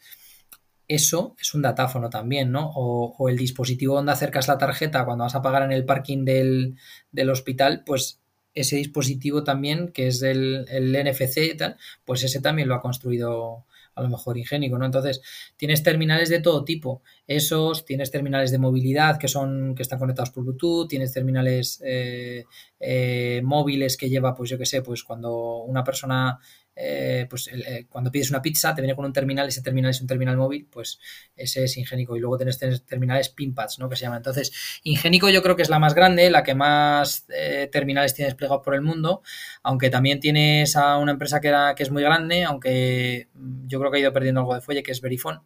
eso es un datáfono también, ¿no? O, el dispositivo donde acercas la tarjeta cuando vas a pagar en el parking del, del hospital, pues ese dispositivo también, que es el, el NFC y tal, pues ese también lo ha construido a lo mejor ingénico, ¿no? Entonces, tienes terminales de todo tipo. Esos, tienes terminales de movilidad que son, que están conectados por Bluetooth, tienes terminales eh, eh, móviles que lleva, pues yo qué sé, pues cuando una persona eh, pues eh, cuando pides una pizza te viene con un terminal, ese terminal es un terminal móvil, pues ese es Ingénico. Y luego tienes, terminales Pinpads, ¿no? Que se llama. Entonces, Ingénico yo creo que es la más grande, la que más eh, terminales tiene desplegados por el mundo, aunque también tienes a una empresa que, era, que es muy grande, aunque mm, yo creo que ha ido perdiendo algo de fuelle, que es Verifone.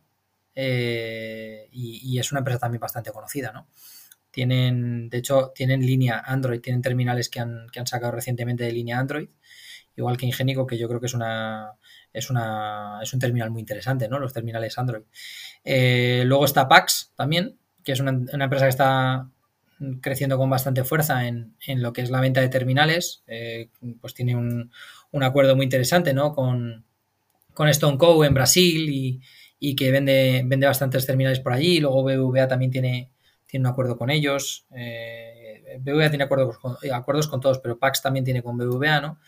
y, y, es una empresa también bastante conocida, ¿no? Tienen, de hecho, tienen línea Android, tienen terminales que han, que han sacado recientemente de línea Android igual que Ingénico, que yo creo que es una es una es un terminal muy interesante, ¿no? Los terminales Android. Eh, luego está Pax también, que es una, empresa que está creciendo con bastante fuerza en, lo que es la venta de terminales. Eh, pues tiene un, acuerdo muy interesante, ¿no? Con, con Stone Co. en Brasil y, que vende, vende bastantes terminales por allí. Luego BBVA también tiene, tiene un acuerdo con ellos. Eh, BBVA tiene acuerdos con, acuerdos con todos, pero Pax también tiene con BBVA, ¿no?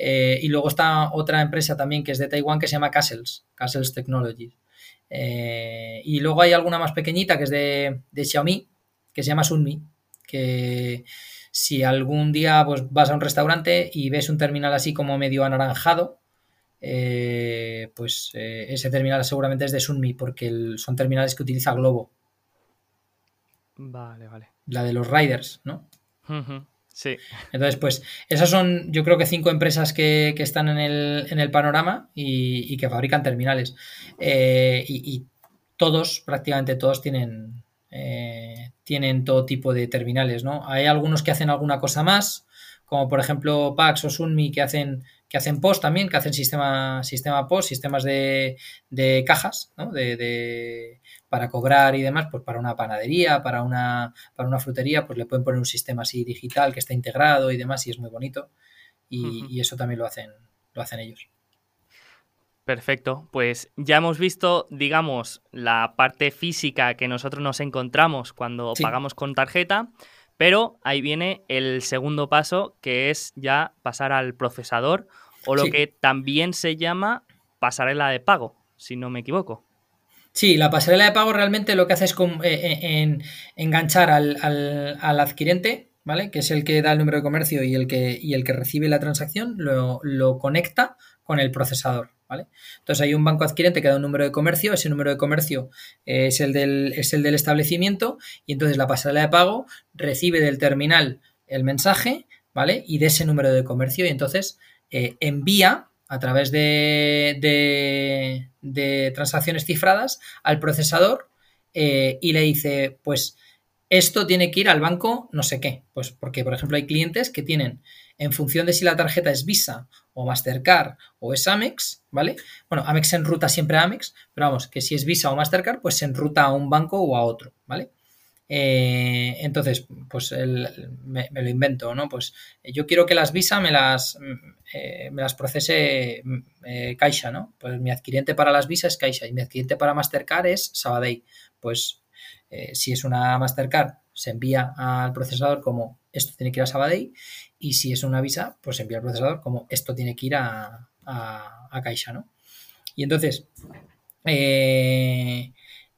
Eh, y luego está otra empresa también que es de Taiwán que se llama Castles, Castles Technologies. Eh, y luego hay alguna más pequeñita que es de, Xiaomi, que se llama Sunmi, que si algún día pues, vas a un restaurante y ves un terminal así como medio anaranjado, eh, pues ese terminal seguramente es de Sunmi, porque son terminales que utiliza Globo. Vale, vale. La de los riders, ¿no? Sí. Entonces, pues, esas son, yo creo que cinco empresas que, están en el, panorama y, que fabrican terminales. Eh, y, todos, prácticamente todos, tienen, eh, tienen todo tipo de terminales, ¿no? Hay algunos que hacen alguna cosa más, como por ejemplo Pax o Sunmi, que hacen, que hacen POS también, que hacen sistema, sistema POS, sistemas de, de cajas, ¿no? de para cobrar y demás, pues para una panadería, para una, para una frutería, pues le pueden poner un sistema así digital que está integrado y demás y es muy bonito. Y, eso también lo hacen, lo hacen ellos. Perfecto, pues ya hemos visto, digamos, la parte física que nosotros nos encontramos cuando pagamos con tarjeta, pero ahí viene el segundo paso, que es ya pasar al procesador o lo que también se llama pasarela de pago, si no me equivoco. Sí, la pasarela de pago realmente lo que hace es eh, eh, enganchar al, adquirente, ¿vale? Que es el que da el número de comercio y el que, y el que recibe la transacción, lo, conecta con el procesador, ¿vale? Entonces hay un banco adquirente que da un número de comercio, ese número de comercio es el del, es el del establecimiento y entonces la pasarela de pago recibe del terminal el mensaje, ¿vale? Y de ese número de comercio y entonces eh, envía a través de, de, transacciones cifradas al procesador eh, y le dice, pues esto tiene que ir al banco no sé qué. Pues porque, por ejemplo, hay clientes que tienen, en función de si la tarjeta es Visa o Mastercard o es Amex, ¿vale? Bueno, Amex se enruta siempre Amex, pero vamos, que si es Visa o Mastercard, pues se enruta a un banco o a otro, ¿vale? Eh, entonces, pues me, lo invento, ¿no? Pues yo quiero que las Visa me las, eh, me las procese eh, Caixa, ¿no? Pues mi adquiriente para las Visa es Caixa y mi adquiriente para Mastercard es Sabadell. Pues si es una Mastercard, se envía al procesador como esto tiene que ir a Sabadell y si es una Visa, pues envía al procesador como esto tiene que ir a, a, Caixa, ¿no? Y entonces, eh,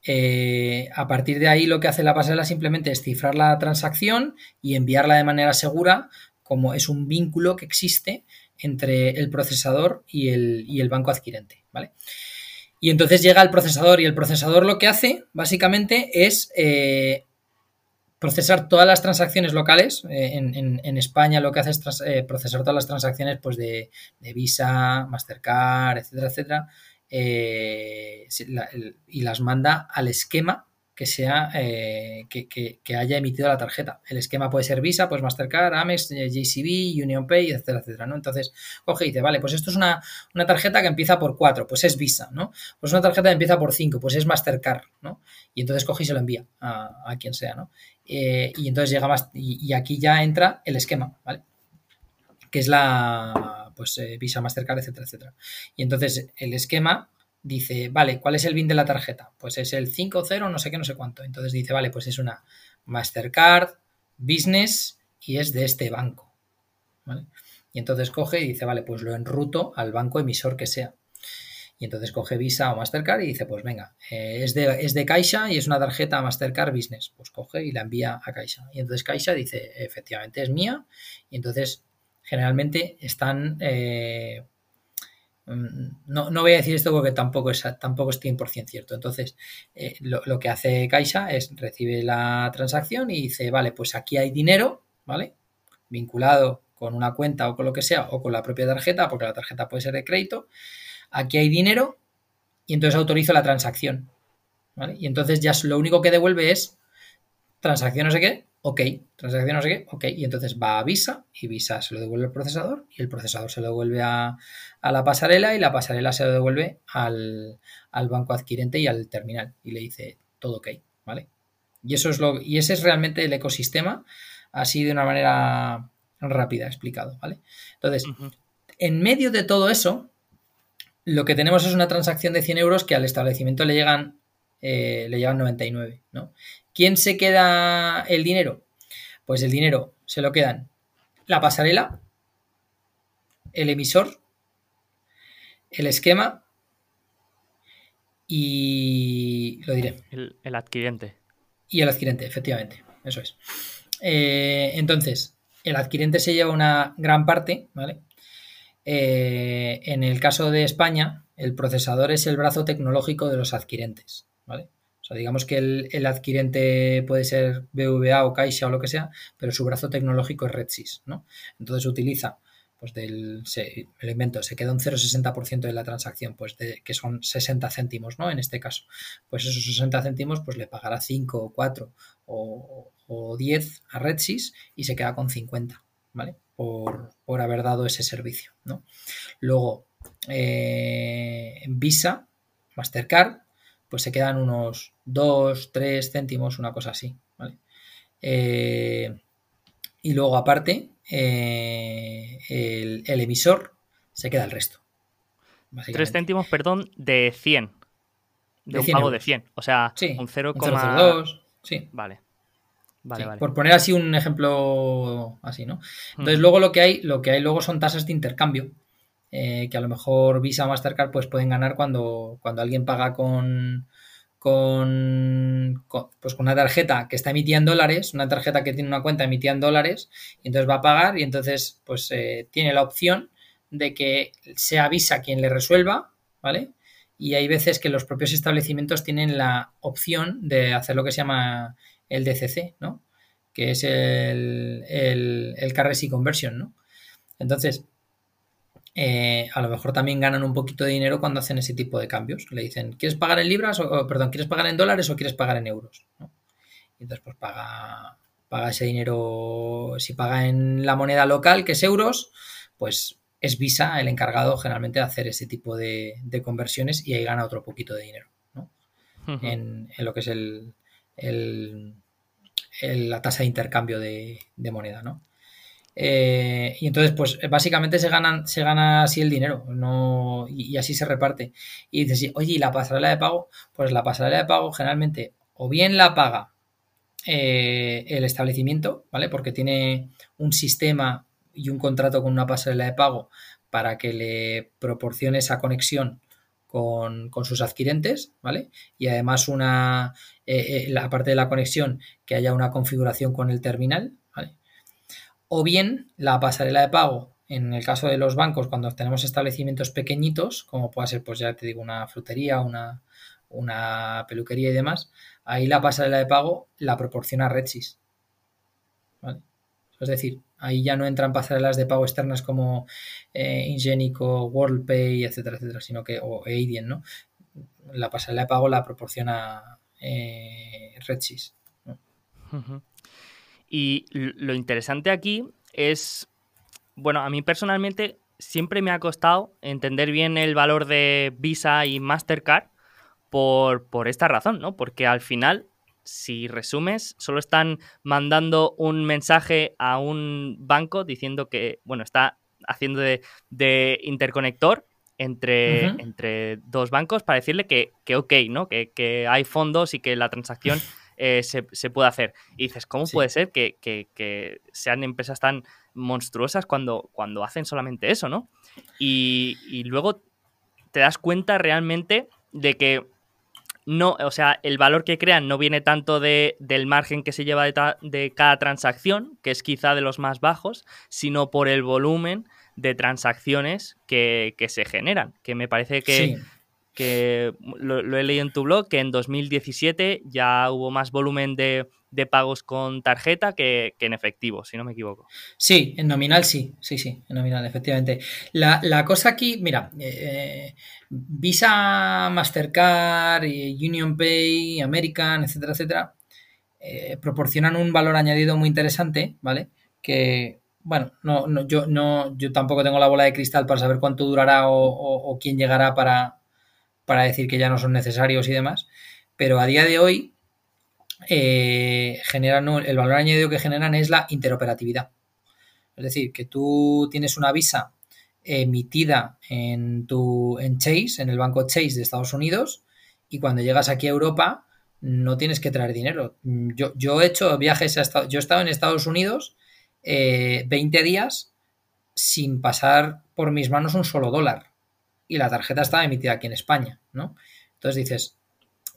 eh, a partir de ahí lo que hace la pasarela simplemente es cifrar la transacción y enviarla de manera segura, como es un vínculo que existe entre el procesador y el, banco adquirente, ¿vale? Y entonces llega el procesador y el procesador lo que hace básicamente es eh, procesar todas las transacciones locales. Eh, en, España lo que hace es procesar todas las transacciones pues, de, de Visa, Mastercard, etcétera, etcétera, eh, y las manda al esquema que sea eh, que, haya emitido la tarjeta. El esquema puede ser Visa, pues Mastercard, Amex, eh, JCB, UnionPay, etcétera, etcétera, ¿no? Entonces, coge y dice, vale, pues esto es una, tarjeta que empieza por 4, pues es Visa, ¿no? Pues una tarjeta que empieza por 5, pues es Mastercard, ¿no? Y entonces coge y se lo envía a, quien sea, ¿no? y entonces llega más, y, aquí ya entra el esquema, ¿vale? Que es la, pues eh, Visa, Mastercard, etcétera, etcétera. Y entonces el esquema dice, vale, ¿cuál es el BIN de la tarjeta? Pues es el 50 no sé qué, no sé cuánto. Entonces dice, vale, pues es una Mastercard Business y es de este banco. Y entonces coge y dice, vale, pues lo enruto al banco emisor que sea. Y entonces coge Visa o Mastercard y dice, pues venga, eh, es, de, es de Caixa y es una tarjeta Mastercard Business. Pues coge y la envía a Caixa. Y entonces Caixa dice, efectivamente es mía. Y entonces generalmente están... Eh, mm, no, voy a decir esto porque tampoco es, tampoco es 100% cierto. Entonces, eh, lo, que hace Caixa es recibe la transacción y dice, vale, pues aquí hay dinero, ¿vale? Vinculado con una cuenta o con lo que sea, o con la propia tarjeta, porque la tarjeta puede ser de crédito. Aquí hay dinero y entonces autorizo la transacción. Y entonces ya lo único que devuelve es transacción no sé qué, ok, transacción no sé qué, ok, y entonces va a Visa y Visa se lo devuelve al procesador y el procesador se lo devuelve a, la pasarela y la pasarela se lo devuelve al, banco adquirente y al terminal y le dice todo ok, ¿vale? Y eso es lo y ese es realmente el ecosistema así de una manera rápida explicado, ¿vale? Entonces, en medio de todo eso, lo que tenemos es una transacción de 100 euros que al establecimiento le llegan, eh, le llegan 99, ¿no? ¿Quién se queda el dinero? Pues el dinero se lo quedan la pasarela, el emisor, el esquema y lo diré. El, adquirente. Y el adquirente, efectivamente. Eso es. Eh, entonces, el adquirente se lleva una gran parte, ¿vale? Eh, en el caso de España, el procesador es el brazo tecnológico de los adquirentes, ¿vale? digamos que el, adquirente puede ser BVA o Caixa o lo que sea, pero su brazo tecnológico es RedSys, ¿no? Entonces utiliza, pues del, se, se queda un 0,60% de la transacción, pues que son 60 céntimos, ¿no? En este caso, pues esos 60 céntimos, pues le pagará 5 o 4 o, 10 a RedSys y se queda con 50, ¿vale? Por, haber dado ese servicio, ¿no? Luego, eh, Visa, Mastercard, pues se quedan unos 2, 3 céntimos, una cosa así. ¿vale? Eh, y luego aparte, eh, el, emisor se queda el resto. 3 céntimos, perdón, de 100. De, un pago de 100. O sea, un 0,2. Sí. Vale. Vale, vale. Por poner así un ejemplo así, ¿no? Entonces, luego lo que hay, lo que hay luego son tasas de intercambio eh, que a lo mejor Visa o Mastercard pues pueden ganar cuando, cuando alguien paga con, con, pues con una tarjeta que está emitida en dólares, una tarjeta que tiene una cuenta emitida en dólares, y entonces va a pagar y entonces pues eh, tiene la opción de que sea Visa quien le resuelva, ¿vale? Y hay veces que los propios establecimientos tienen la opción de hacer lo que se llama el DCC, ¿no? Que es el, el, el Conversion, ¿no? Entonces, eh, a lo mejor también ganan un poquito de dinero cuando hacen ese tipo de cambios. Le dicen, ¿quieres pagar en libras o, perdón, ¿quieres pagar en dólares o quieres pagar en euros? Y entonces, pues paga, paga ese dinero, si paga en la moneda local, que es euros, pues es Visa el encargado generalmente de hacer ese tipo de, conversiones y ahí gana otro poquito de dinero, en, lo que es el, la tasa de intercambio de, moneda, ¿no? Eh, y entonces, pues básicamente se, ganan, se gana así el dinero no, y, así se reparte. Y dices, oye, ¿y la pasarela de pago? Pues la pasarela de pago generalmente o bien la paga eh, el establecimiento, ¿vale? Porque tiene un sistema y un contrato con una pasarela de pago para que le proporcione esa conexión con, sus adquirentes, ¿vale? Y además una, eh, eh, la parte de la conexión, que haya una configuración con el terminal. O bien la pasarela de pago, en el caso de los bancos, cuando tenemos establecimientos pequeñitos, como puede ser, pues ya te digo, una frutería, una, una peluquería y demás, ahí la pasarela de pago la proporciona Redsys. Es decir, ahí ya no entran pasarelas de pago externas como eh, Ingenico, WorldPay, etcétera, etcétera, sino que, o Adyen, ¿no? La pasarela de pago la proporciona eh, Redsys. Y lo interesante aquí es, bueno, a mí personalmente siempre me ha costado entender bien el valor de Visa y Mastercard por, por esta razón, ¿no? Porque al final si resumes, solo están mandando un mensaje a un banco diciendo que, bueno, está haciendo de, interconector entre, entre, dos bancos para decirle que, que ok, ¿no? Que, hay fondos y que la transacción eh, se, puede hacer. Y dices, ¿cómo puede ser que, sean empresas tan monstruosas cuando, cuando hacen solamente eso, ¿no? Y, y luego te das cuenta realmente de que no, o sea, el valor que crean no viene tanto de, del margen que se lleva de, cada transacción, que es quizá de los más bajos, sino por el volumen de transacciones que, se generan. Que me parece que, que lo, he leído en tu blog, que en 2017 ya hubo más volumen de, pagos con tarjeta que, en efectivo, si no me equivoco. Sí, en nominal sí, sí, sí, en nominal, efectivamente. La, cosa aquí, mira, eh, Visa, Mastercard, Union Pay, American, etcétera, etcétera, eh, proporcionan un valor añadido muy interesante, ¿vale? Que, bueno, no, no, yo, no, yo tampoco tengo la bola de cristal para saber cuánto durará o quién llegará para, para decir que ya no son necesarios y demás, pero a día de hoy eh, generan el valor añadido que generan es la interoperatividad. Es decir, que tú tienes una visa emitida en tu en Chase, en el banco Chase de Estados Unidos, y cuando llegas aquí a Europa no tienes que traer dinero. Yo, yo he hecho viajes a yo he estado en Estados Unidos 20 eh, días sin pasar por mis manos un solo dólar y la tarjeta estaba emitida aquí en España, ¿no? Entonces dices,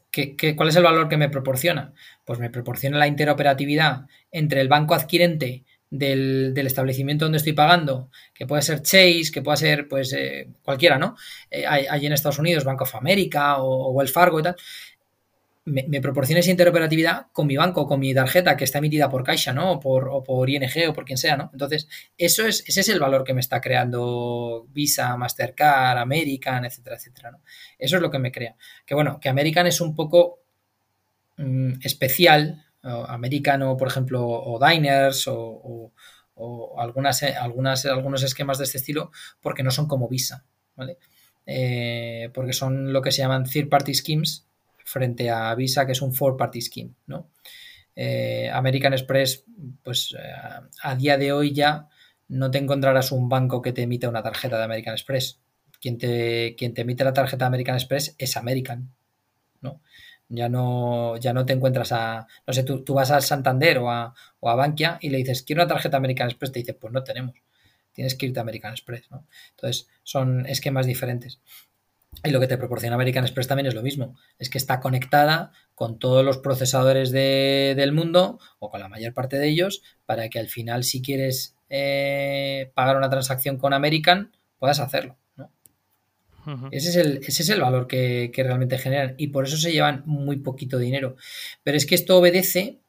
¿qué, cuál es el valor que me proporciona? Pues me proporciona la interoperatividad entre el banco adquirente del, establecimiento donde estoy pagando, que puede ser Chase, que puede ser pues eh, cualquiera, ¿no? Eh, hay, en Estados Unidos Bank of America o, o Wells Fargo y tal me, me, proporciona esa interoperatividad con mi banco, con mi tarjeta que está emitida por Caixa, ¿no? O por, o ING o por quien sea, ¿no? Entonces, eso es, ese es el valor que me está creando Visa, Mastercard, American, etcétera, etcétera, ¿no? Eso es lo que me crea. Que bueno, que American es un poco mm, especial, americano, por ejemplo, o Diners o, algunas, algunas, algunos esquemas de este estilo, porque no son como Visa, ¿vale? Eh, porque son lo que se llaman third party schemes, frente a Visa, que es un four party scheme, ¿no? Eh, American Express, pues eh, a día de hoy ya no te encontrarás un banco que te emita una tarjeta de American Express. Quien te, quien te emite la tarjeta de American Express es American, ¿no? Ya no, ya no te encuentras a, no sé, tú, vas al Santander o a, o a Bankia y le dices, quiero una tarjeta American Express, te dice, pues no tenemos, tienes que irte a American Express, ¿no? Entonces, son esquemas diferentes. Y lo que te proporciona American Express también es lo mismo, es que está conectada con todos los procesadores del mundo o con la mayor parte de ellos para que al final si quieres eh, pagar una transacción con American puedas hacerlo. ese, es el, ese, es el, valor que, que realmente generan y por eso se llevan muy poquito dinero. Pero es que esto obedece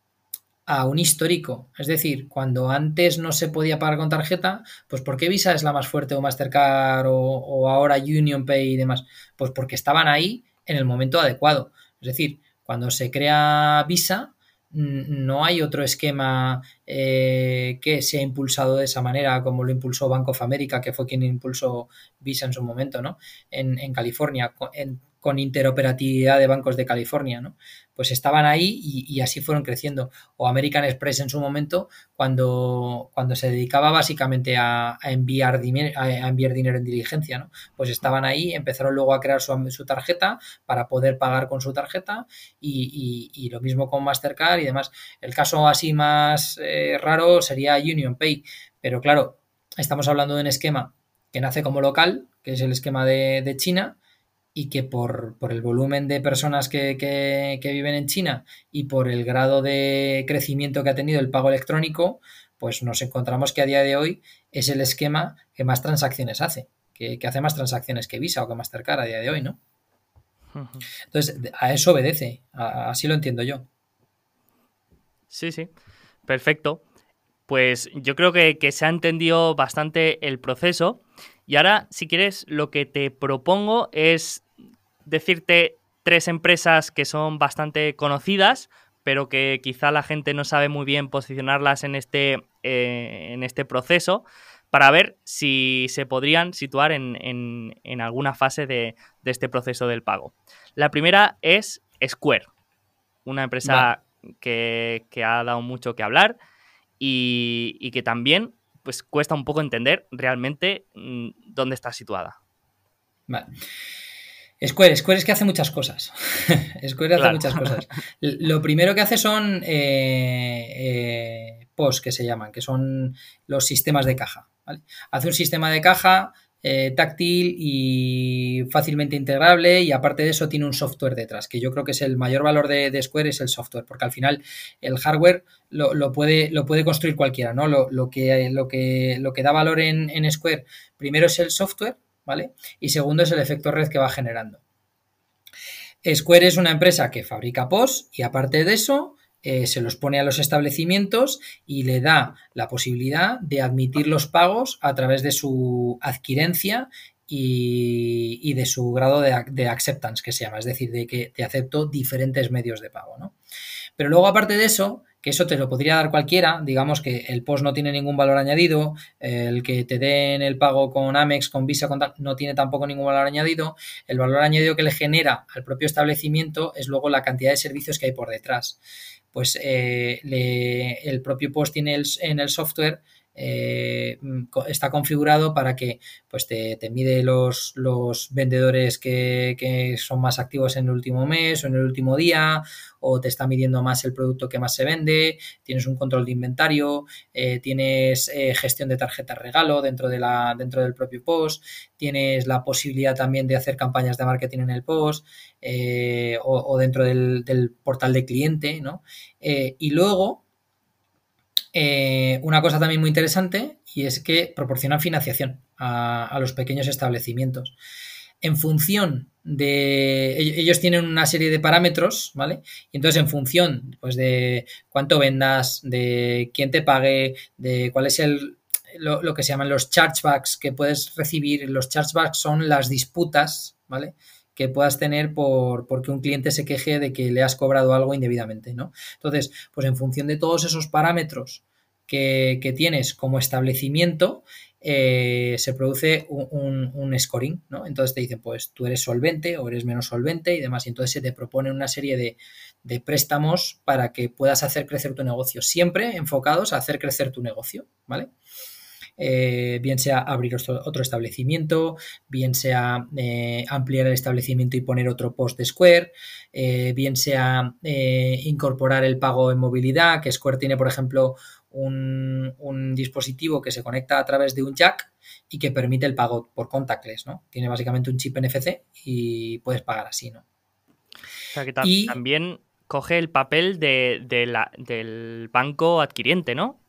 a un histórico. Es decir, cuando antes no se podía pagar con tarjeta, pues ¿por qué Visa es la más fuerte o Mastercard o, ahora Union Pay y demás? Pues porque estaban ahí en el momento adecuado. Es decir, cuando se crea Visa, no hay otro esquema eh, que se ha impulsado de esa manera como lo impulsó Bank of America, que fue quien impulsó Visa en su momento, ¿no? En, en California. En, con interoperatividad de bancos de California, ¿no? Pues estaban ahí y, así fueron creciendo. O American Express en su momento, cuando, cuando se dedicaba básicamente a, enviar, dinero, a enviar dinero en diligencia, ¿no? Pues estaban ahí, empezaron luego a crear su, tarjeta para poder pagar con su tarjeta y, lo mismo con Mastercard y demás. El caso así más eh, raro sería Union Pay, pero claro, estamos hablando de un esquema que nace como local, que es el esquema de China, y que por, el volumen de personas que, viven en China y por el grado de crecimiento que ha tenido el pago electrónico, pues nos encontramos que a día de hoy es el esquema que más transacciones hace, que, hace más transacciones que Visa o que Mastercard a día de hoy, ¿no? Entonces, a eso obedece, así lo entiendo yo. Sí, sí, perfecto. Pues yo creo que, que se ha entendido bastante el proceso. Y ahora, si quieres, lo que te propongo es decirte tres empresas que son bastante conocidas, pero que quizá la gente no sabe muy bien posicionarlas en este, eh, en este proceso, para ver si se podrían situar en, alguna fase de, este proceso del pago. La primera es Square, una empresa que, ha dado mucho que hablar y, que también pues, cuesta un poco entender realmente mm, dónde está situada. Vale. Square, Square es que hace muchas cosas. [LAUGHS] Square hace muchas cosas. Lo primero que hace son eh, eh, POS, que se llaman, que son los sistemas de caja. Hace un sistema de caja eh, táctil y fácilmente integrable y aparte de eso tiene un software detrás, que yo creo que es el mayor valor de, Square es el software, porque al final el hardware lo, puede, lo puede construir cualquiera, ¿no? Lo, que, lo, que, lo que da valor en, en Square primero es el software ¿vale? Y segundo es el efecto red que va generando. Square es una empresa que fabrica POS y aparte de eso eh, se los pone a los establecimientos y le da la posibilidad de admitir los pagos a través de su adquirencia y, de su grado de, de, acceptance, que se llama, es decir, de que te acepto diferentes medios de pago. ¿no? Pero luego, aparte de eso, que eso te lo podría dar cualquiera, digamos que el POS no tiene ningún valor añadido, el que te den el pago con Amex, con Visa, con no tiene tampoco ningún valor añadido, el valor añadido que le genera al propio establecimiento es luego la cantidad de servicios que hay por detrás. Pues eh, el propio POS tiene en el software eh, está configurado para que pues te, mide los, los vendedores que, son más activos en el último mes o en el último día o te está midiendo más el producto que más se vende, tienes un control de inventario, eh, tienes eh, gestión de tarjetas regalo dentro, de la, dentro del propio post, tienes la posibilidad también de hacer campañas de marketing en el post o, dentro del, del, portal de cliente, ¿no? y luego eh, una cosa también muy interesante y es que proporcionan financiación a, los pequeños establecimientos. En función de. Ellos tienen una serie de parámetros, ¿vale? Y entonces, en función pues, de cuánto vendas, de quién te pague, de cuál es el, lo, que se llaman los chargebacks que puedes recibir. Los chargebacks son las disputas, ¿vale? Que puedas tener por porque un cliente se queje de que le has cobrado algo indebidamente, ¿no? Entonces, pues en función de todos esos parámetros que, tienes como establecimiento, eh, se produce un, scoring, ¿no? Entonces te dicen, pues tú eres solvente o eres menos solvente y demás. Y entonces se te propone una serie de, de préstamos para que puedas hacer crecer tu negocio, siempre enfocados a hacer crecer tu negocio, ¿vale? Eh, bien sea abrir otro establecimiento, bien sea eh, ampliar el establecimiento y poner otro post de Square, eh, bien sea incorporar el pago en movilidad, que Square tiene, por ejemplo, un, dispositivo que se conecta a través de un jack y que permite el pago por contactless, ¿no? Tiene básicamente un chip NFC y puedes pagar así, ¿no? O sea que también coge el papel de, la, del banco adquiriente, ¿no?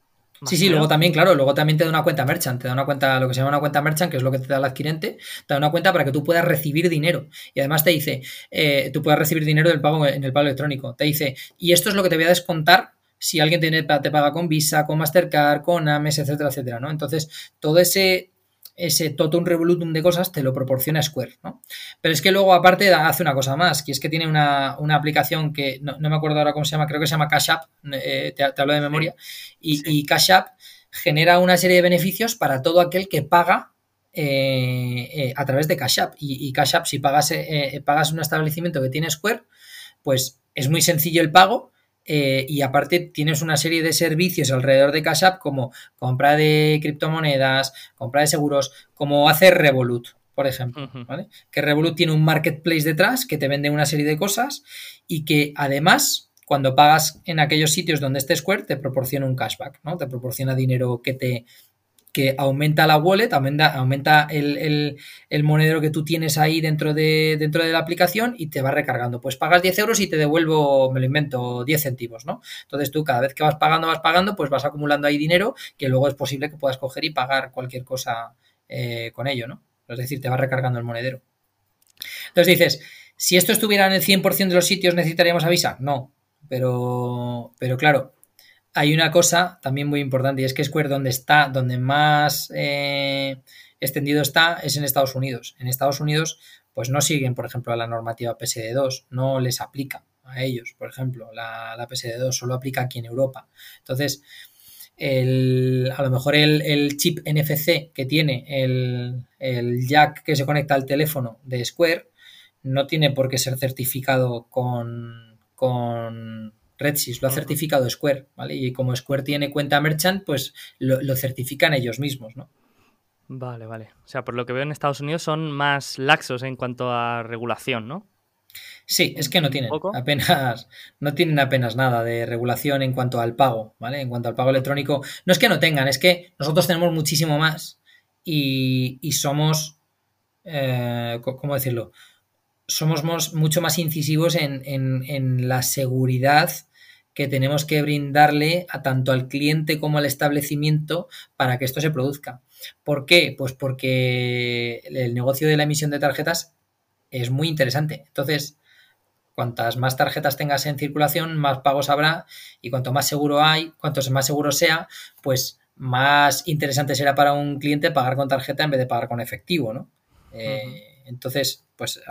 Sí, sí, luego también, claro, luego también te da una cuenta merchant, te da una cuenta, lo que se llama una cuenta merchant, que es lo que te da el adquirente, te da una cuenta para que tú puedas recibir dinero. Y además te dice, eh, tú puedas recibir dinero del pago en el pago electrónico. Te dice, y esto es lo que te voy a descontar si alguien te, te paga con Visa, con Mastercard, con Ames, etcétera, etcétera, ¿no? Entonces, todo ese ese totum revolutum de cosas te lo proporciona Square, ¿no? Pero es que luego aparte hace una cosa más, que es que tiene una, aplicación que no, me acuerdo ahora cómo se llama, creo que se llama Cash App, eh, te, hablo de memoria, y, Cash App genera una serie de beneficios para todo aquel que paga a través de Cash App. Y, Cash App, si pagas, pagas un establecimiento que tiene Square, pues es muy sencillo el pago eh, y aparte tienes una serie de servicios alrededor de Cash App como compra de criptomonedas, compra de seguros, como hace Revolut, por ejemplo, ¿vale? Que Revolut tiene un marketplace detrás que te vende una serie de cosas y que además cuando pagas en aquellos sitios donde esté Square te proporciona un cashback, ¿no? Te proporciona dinero que te que aumenta la wallet, aumenta, aumenta el, monedero que tú tienes ahí dentro de, dentro de la aplicación y te va recargando. Pues pagas 10 euros y te devuelvo, me lo invento, 10 céntimos, ¿no? Entonces tú cada vez que vas pagando, vas pagando, pues vas acumulando ahí dinero que luego es posible que puedas coger y pagar cualquier cosa eh, con ello, ¿no? Es decir, te va recargando el monedero. Entonces dices, si esto estuviera en el 100% de los sitios, ¿necesitaríamos a Visa? No, pero, pero claro, hay una cosa también muy importante y es que Square donde está, donde más eh, extendido está es en Estados Unidos. En Estados Unidos pues no siguen, por ejemplo, a la normativa PSD2, no les aplica a ellos, por ejemplo, la, PSD2 solo aplica aquí en Europa. Entonces, a lo mejor el, chip NFC que tiene el, el jack que se conecta al teléfono de Square no tiene por qué ser certificado con, con Redsys lo ha certificado Square, ¿vale? Y como Square tiene cuenta merchant, pues lo, certifican ellos mismos, ¿no? Vale, vale. O sea, por lo que veo en Estados Unidos son más laxos en cuanto a regulación, ¿no? Sí, es que no tienen apenas, no tienen apenas nada de regulación en cuanto al pago, ¿vale? En cuanto al pago electrónico. No es que no tengan, es que nosotros tenemos muchísimo más y, somos, eh, ¿cómo decirlo? Somos mucho más incisivos en, la seguridad que tenemos que brindarle a tanto al cliente como al establecimiento para que esto se produzca. ¿Por qué? Pues porque el negocio de la emisión de tarjetas es muy interesante. Entonces, cuantas más tarjetas tengas en circulación, más pagos habrá y cuanto más seguro hay, cuanto más seguro sea, pues más interesante será para un cliente pagar con tarjeta en vez de pagar con efectivo, ¿no? Eh, entonces, pues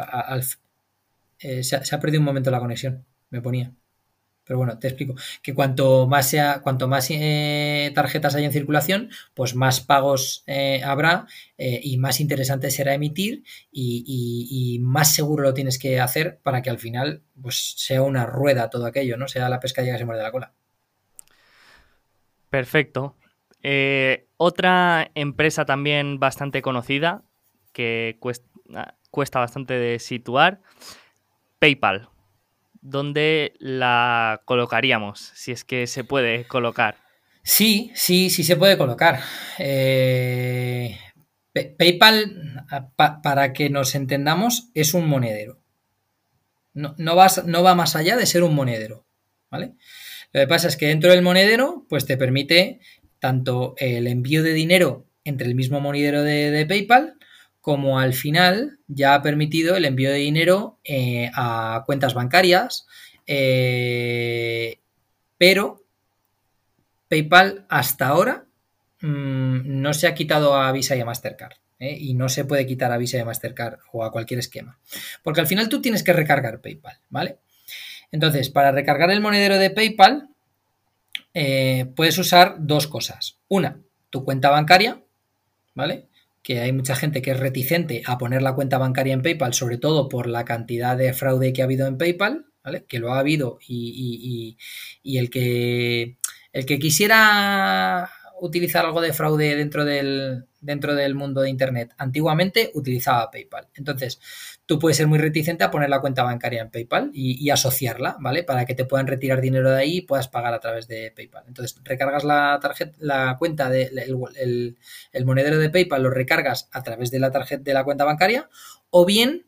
eh, se, ha, perdido un momento la conexión, me ponía. Pero bueno, te explico. Que cuanto más sea, cuanto más eh, tarjetas hay en circulación, pues más pagos eh, habrá y más interesante será emitir y, más seguro lo tienes que hacer para que al final pues sea una rueda todo aquello, ¿no? Sea la pesca que se muerde la cola. Perfecto. otra empresa también bastante conocida que cuesta, cuesta bastante de situar. PayPal. ¿Dónde la colocaríamos? Si es que se puede colocar. Sí, sí, sí se puede colocar. Eh, PayPal, para que nos entendamos, es un monedero. No, no, no, va más allá de ser un monedero. ¿vale? Lo que pasa es que dentro del monedero, pues te permite tanto el envío de dinero entre el mismo monedero de PayPal, como al final ya ha permitido el envío de dinero eh, a cuentas bancarias, eh, pero PayPal hasta ahora mm, no se ha quitado a Visa y a Mastercard. ¿eh? Y no se puede quitar a Visa y a Mastercard o a cualquier esquema. Porque al final tú tienes que recargar PayPal, ¿vale? Entonces, para recargar el monedero de PayPal, puedes usar dos cosas. Una, tu cuenta bancaria, ¿vale? Que hay mucha gente que es reticente a poner la cuenta bancaria en PayPal, sobre todo por la cantidad de fraude que ha habido en PayPal, ¿vale? Que lo ha habido y, el que el que quisiera utilizar algo de fraude dentro del, dentro del mundo de Internet antiguamente utilizaba PayPal. Entonces, tú puedes ser muy reticente a poner la cuenta bancaria en PayPal y, asociarla, ¿vale? Para que te puedan retirar dinero de ahí y puedas pagar a través de PayPal. Entonces, recargas la tarjeta, la cuenta de monedero de PayPal, lo recargas a través de la tarjeta de la cuenta bancaria, o bien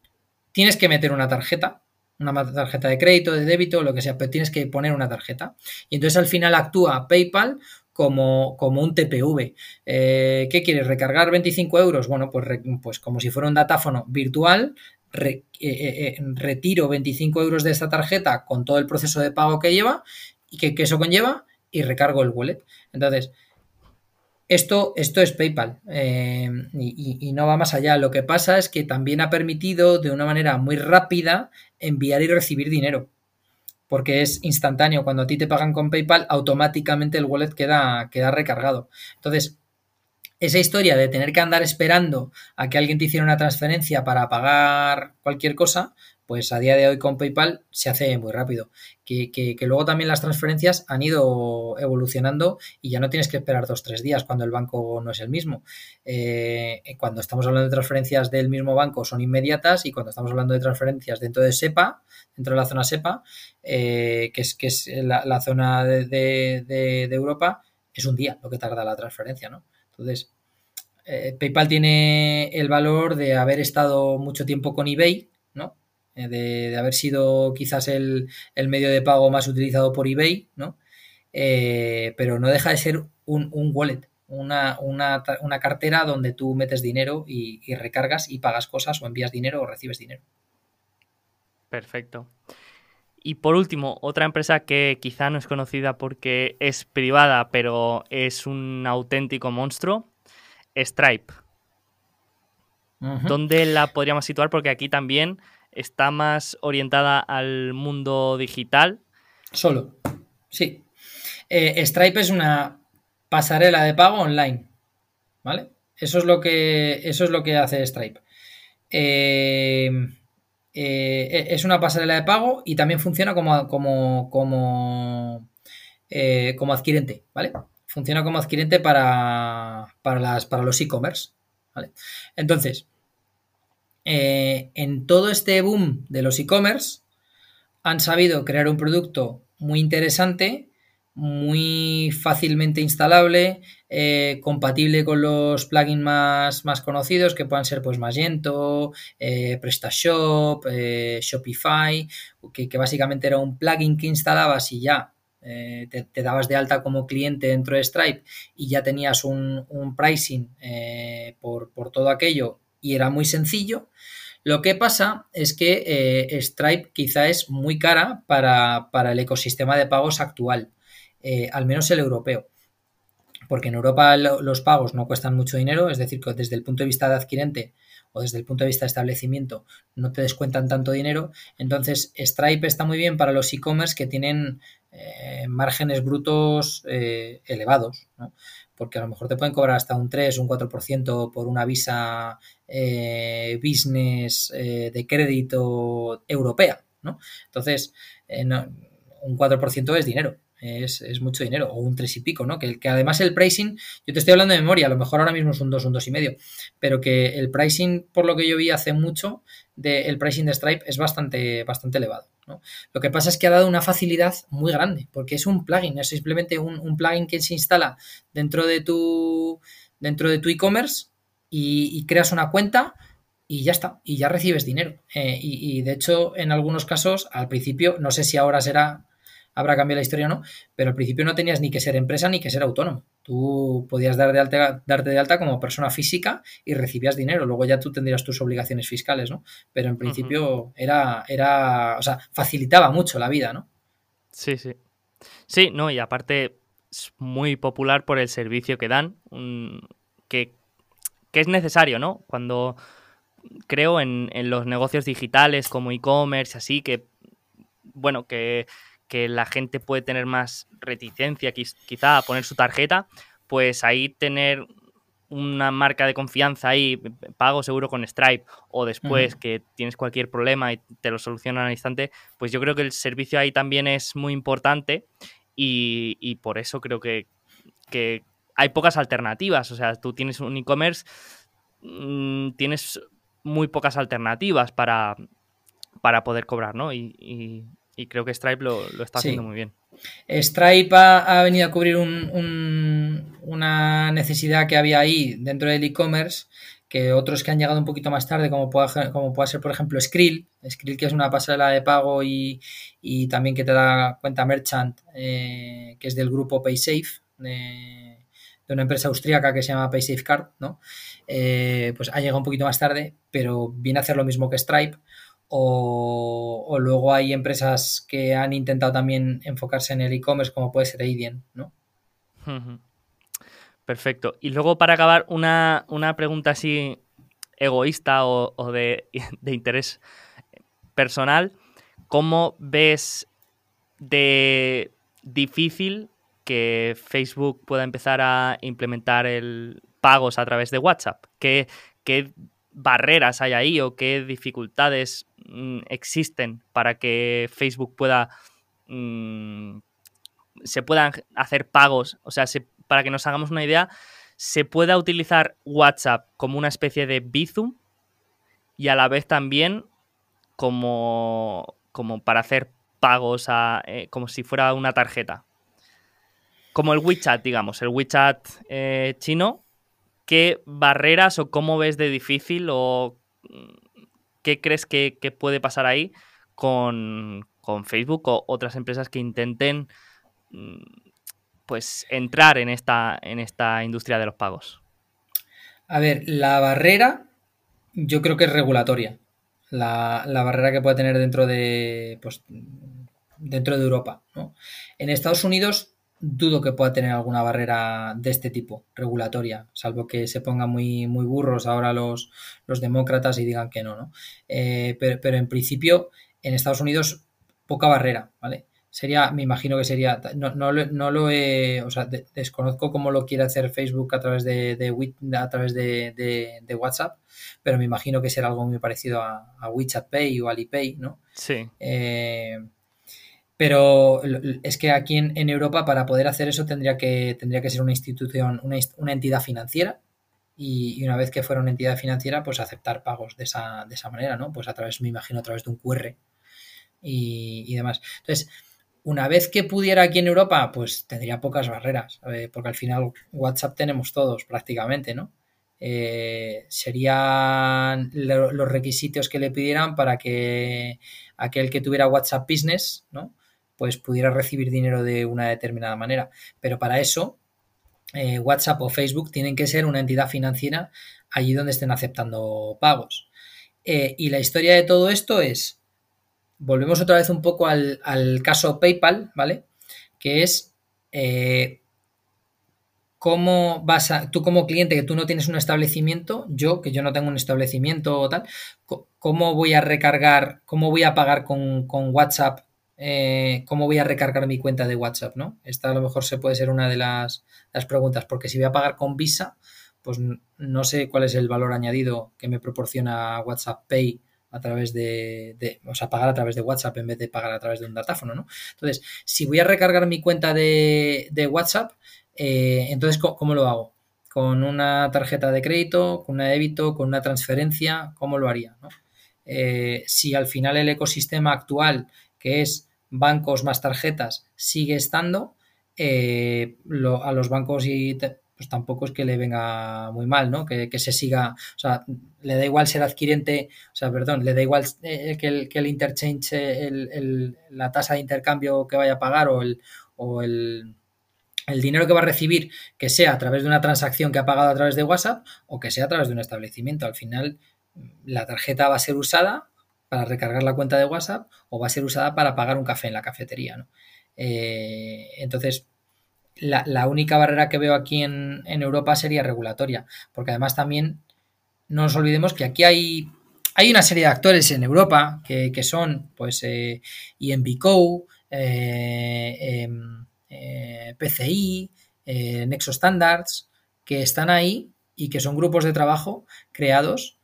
tienes que meter una tarjeta, una tarjeta de crédito, de débito, lo que sea, pero tienes que poner una tarjeta. Y entonces al final actúa PayPal como, como un TPV. Eh, ¿Qué quieres? ¿Recargar 25 euros? Bueno, pues, pues como si fuera un datáfono virtual, eh, eh, retiro 25 euros de esta tarjeta con todo el proceso de pago que lleva y que, eso conlleva y recargo el wallet. Entonces, esto, esto es PayPal y, y, no va más allá. Lo que pasa es que también ha permitido de una manera muy rápida enviar y recibir dinero porque es instantáneo. Cuando a ti te pagan con PayPal, automáticamente el wallet queda, queda recargado. Entonces, esa historia de tener que andar esperando a que alguien te hiciera una transferencia para pagar cualquier cosa, pues a día de hoy con PayPal se hace muy rápido. Que, luego también las transferencias han ido evolucionando y ya no tienes que esperar dos tres días cuando el banco no es el mismo. Eh, cuando estamos hablando de transferencias del mismo banco son inmediatas y cuando estamos hablando de transferencias dentro de SEPA, dentro de la zona SEPA, eh, que es, que es la, zona de, Europa, es un día lo que tarda la transferencia, ¿no? Entonces, eh, PayPal tiene el valor de haber estado mucho tiempo con eBay, ¿no? Eh, de, haber sido quizás el, medio de pago más utilizado por eBay, ¿no? Eh, pero no deja de ser un, wallet, una, cartera donde tú metes dinero y, recargas y pagas cosas o envías dinero o recibes dinero. Perfecto. Y por último, otra empresa que quizá no es conocida porque es privada, pero es un auténtico monstruo, Stripe. ¿Dónde la podríamos situar? Porque aquí también está más orientada al mundo digital. Solo, sí. Eh, Stripe es una pasarela de pago online, ¿vale? Eso es lo que, eso es lo que hace Stripe. Eh, eh, es una pasarela de pago y también funciona como, como, como, como adquirente, ¿vale? Funciona como adquirente para, para, las, para los e-commerce, ¿vale? Entonces, eh, en todo este boom de los e-commerce han sabido crear un producto muy interesante, muy fácilmente instalable, eh, compatible con los plugins más, más, conocidos que puedan ser pues Magento, eh, PrestaShop, Shopify, que, básicamente era un plugin que instalabas y ya te, dabas de alta como cliente dentro de Stripe y ya tenías un, pricing por, por, todo aquello y era muy sencillo. Lo que pasa es que eh, Stripe quizá es muy cara para, el ecosistema de pagos actual, eh, al menos el europeo. Porque en Europa los pagos no cuestan mucho dinero, es decir, que desde el punto de vista de adquirente o desde el punto de vista de establecimiento no te descuentan tanto dinero. Entonces, Stripe está muy bien para los e-commerce que tienen eh, márgenes brutos elevados. ¿no? porque a lo mejor te pueden cobrar hasta un 3, un 4% por una visa eh, business eh, de crédito europea, ¿no? Entonces, eh, un 4% es dinero. Es, mucho dinero, o un 3 y pico, ¿no? Que, que además el pricing, yo te estoy hablando de memoria, a lo mejor ahora mismo es un 2, un 2 y medio, pero que el pricing, por lo que yo vi hace mucho, el pricing de Stripe es bastante, bastante elevado. Lo que pasa es que ha dado una facilidad muy grande, porque es un plugin, es simplemente un, plugin que se instala dentro de tu dentro de tu e-commerce y, creas una cuenta y ya está, y ya recibes dinero. Eh, y, de hecho, en algunos casos, al principio, no sé si ahora será habrá cambiado la historia o no, pero al principio no tenías ni que ser empresa ni que ser autónomo. Tú podías dar de alta, darte de alta como persona física y recibías dinero. Luego ya tú tendrías tus obligaciones fiscales, ¿no? Pero en principio era, era, o sea, facilitaba mucho la vida, ¿no? Sí, sí. Sí, no, y aparte es muy popular por el servicio que dan, que, que, es necesario, ¿no? Cuando creo en, en los negocios digitales como e-commerce, así que, bueno, que que la gente puede tener más reticencia quizá a poner su tarjeta, pues ahí tener una marca de confianza ahí, pago seguro con Stripe, o después que tienes cualquier problema y te lo solucionan al instante, pues yo creo que el servicio ahí también es muy importante y, por eso creo que, hay pocas alternativas. O sea, tú tienes un e-commerce, mm, tienes muy pocas alternativas para, para poder cobrar, ¿no? y, y creo que Stripe lo, está haciendo muy bien. Stripe ha, venido a cubrir una necesidad que había ahí dentro del e-commerce que otros que han llegado un poquito más tarde, como puede, como puede ser, por ejemplo, Skrill, Skrill que es una pasarela de pago y, también que te da cuenta Merchant, eh, que es del grupo PaySafe, de, de, una empresa austríaca que se llama PaySafeCard, ¿no? Eh, pues ha llegado un poquito más tarde, pero viene a hacer lo mismo que Stripe. O, luego hay empresas que han intentado también enfocarse en el e-commerce, como puede ser Aidien, ¿no? Perfecto. Y luego, para acabar, una, pregunta así egoísta o, [LAUGHS] de, interés personal. ¿Cómo ves de difícil que Facebook pueda empezar a implementar el pagos a través de WhatsApp? ¿Qué, qué barreras hay ahí o qué dificultades mm, existen para que Facebook pueda mm, se puedan hacer pagos? O sea, para que nos hagamos una idea, se pueda utilizar WhatsApp como una especie de Bizum y a la vez también como, como para hacer pagos a, eh, como si fuera una tarjeta. Como el WeChat, digamos, el WeChat eh, chino. ¿Qué barreras o cómo ves de difícil o mm, qué crees que, puede pasar ahí con, Facebook o otras empresas que intenten mm, pues entrar en esta, industria de los pagos? A ver, la barrera yo creo que es regulatoria. La, barrera que puede tener dentro de, pues, dentro de Europa. En Estados Unidos dudo que pueda tener alguna barrera de este tipo, regulatoria, salvo que se pongan muy, muy burros ahora los, los demócratas y digan que no, ¿no? Eh, pero, pero, en principio, en Estados Unidos, poca barrera, ¿vale? sería, me imagino que sería, no, no, no lo he, o sea, desconozco cómo lo quiere hacer Facebook a través de, de a través de, de, WhatsApp, pero me imagino que será algo muy parecido a, a WeChat Pay o Alipay, ¿no? Sí. Eh, pero es que aquí en, en, Europa para poder hacer eso tendría que, tendría que ser una institución, una, entidad financiera y, una vez que fuera una entidad financiera, pues aceptar pagos de esa, de esa manera, ¿no? Pues a través, me imagino, a través de un QR y, y demás. Entonces, una vez que pudiera aquí en Europa, pues tendría pocas barreras, eh, porque al final WhatsApp tenemos todos prácticamente, ¿no? Eh, serían los requisitos que le pidieran para que aquel que tuviera WhatsApp Business, ¿no? Pues pudiera recibir dinero de una determinada manera. Pero para eso, eh, WhatsApp o Facebook tienen que ser una entidad financiera allí donde estén aceptando pagos. y la historia de todo esto es, volvemos otra vez un poco al, caso PayPal, ¿vale? Que es eh, cómo vas a, tú como cliente que tú no tienes un establecimiento, yo que yo no tengo un establecimiento o tal, cómo voy a recargar, cómo voy a pagar con, WhatsApp, eh, cómo voy a recargar mi cuenta de WhatsApp, ¿no? Esta a lo mejor se puede ser una de las, las preguntas, porque si voy a pagar con Visa, pues no sé cuál es el valor añadido que me proporciona WhatsApp Pay a través de, o sea, pagar a través de WhatsApp en vez de pagar a través de un datáfono, ¿no? Entonces, si voy a recargar mi cuenta de, WhatsApp, eh, entonces, ¿cómo, lo hago? ¿Con una tarjeta de crédito, con una débito, con una transferencia? ¿Cómo lo haría? Eh, si al final el ecosistema actual, que es bancos más tarjetas, sigue estando, eh, a los bancos y pues tampoco es que le venga muy mal, ¿no? Que, se siga, o sea, le da igual ser adquirente, o sea, perdón, le da igual eh, que, el, que el interchange, el, la tasa de intercambio que vaya a pagar o el, o el, el dinero que va a recibir, que sea a través de una transacción que ha pagado a través de WhatsApp o que sea a través de un establecimiento. Al final, la tarjeta va a ser usada para recargar la cuenta de WhatsApp o va a ser usada para pagar un café en la cafetería, ¿no? Eh, entonces, la, única barrera que veo aquí en, Europa sería regulatoria, porque además también no nos olvidemos que aquí hay, hay una serie de actores en Europa que, son pues eh, INVCO, eh, em, eh, PCI, Nexo Standards, que están ahí y que son grupos de trabajo creados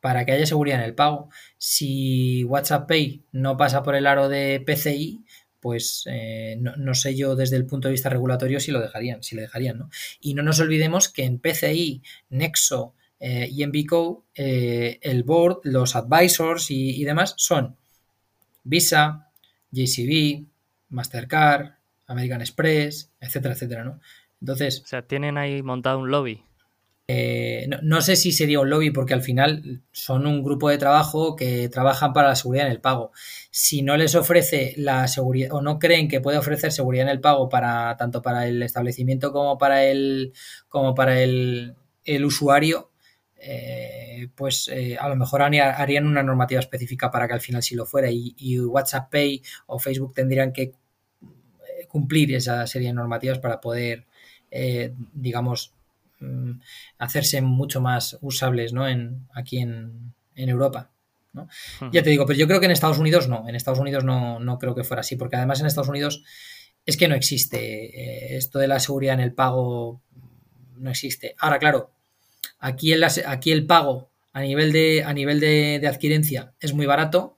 para que haya seguridad en el pago. Si WhatsApp Pay no pasa por el aro de PCI, pues eh, no, sé yo desde el punto de vista regulatorio si lo dejarían, si le dejarían, ¿no? Y no nos olvidemos que en PCI, Nexo eh, y en Bico, eh, el board, los advisors y, demás son Visa, JCB, Mastercard, American Express, etcétera, etcétera, ¿no? Entonces... O sea, tienen ahí montado un lobby. Eh, no, sé si sería un lobby porque al final son un grupo de trabajo que trabajan para la seguridad en el pago. Si no les ofrece la seguridad o no creen que puede ofrecer seguridad en el pago para tanto para el establecimiento como para el como para el, usuario, eh, pues eh, a lo mejor harían una normativa específica para que al final sí lo fuera y, WhatsApp Pay o Facebook tendrían que cumplir esa serie de normativas para poder, digamos, hacerse mucho más usables ¿no? en, aquí en, Europa. ¿no? Ya te digo, pero yo creo que en Estados Unidos no, en Estados Unidos no, no creo que fuera así, porque además en Estados Unidos es que no existe eh, esto de la seguridad en el pago no existe. Ahora, claro, aquí el, aquí el pago a nivel de, a nivel de, adquirencia es muy barato.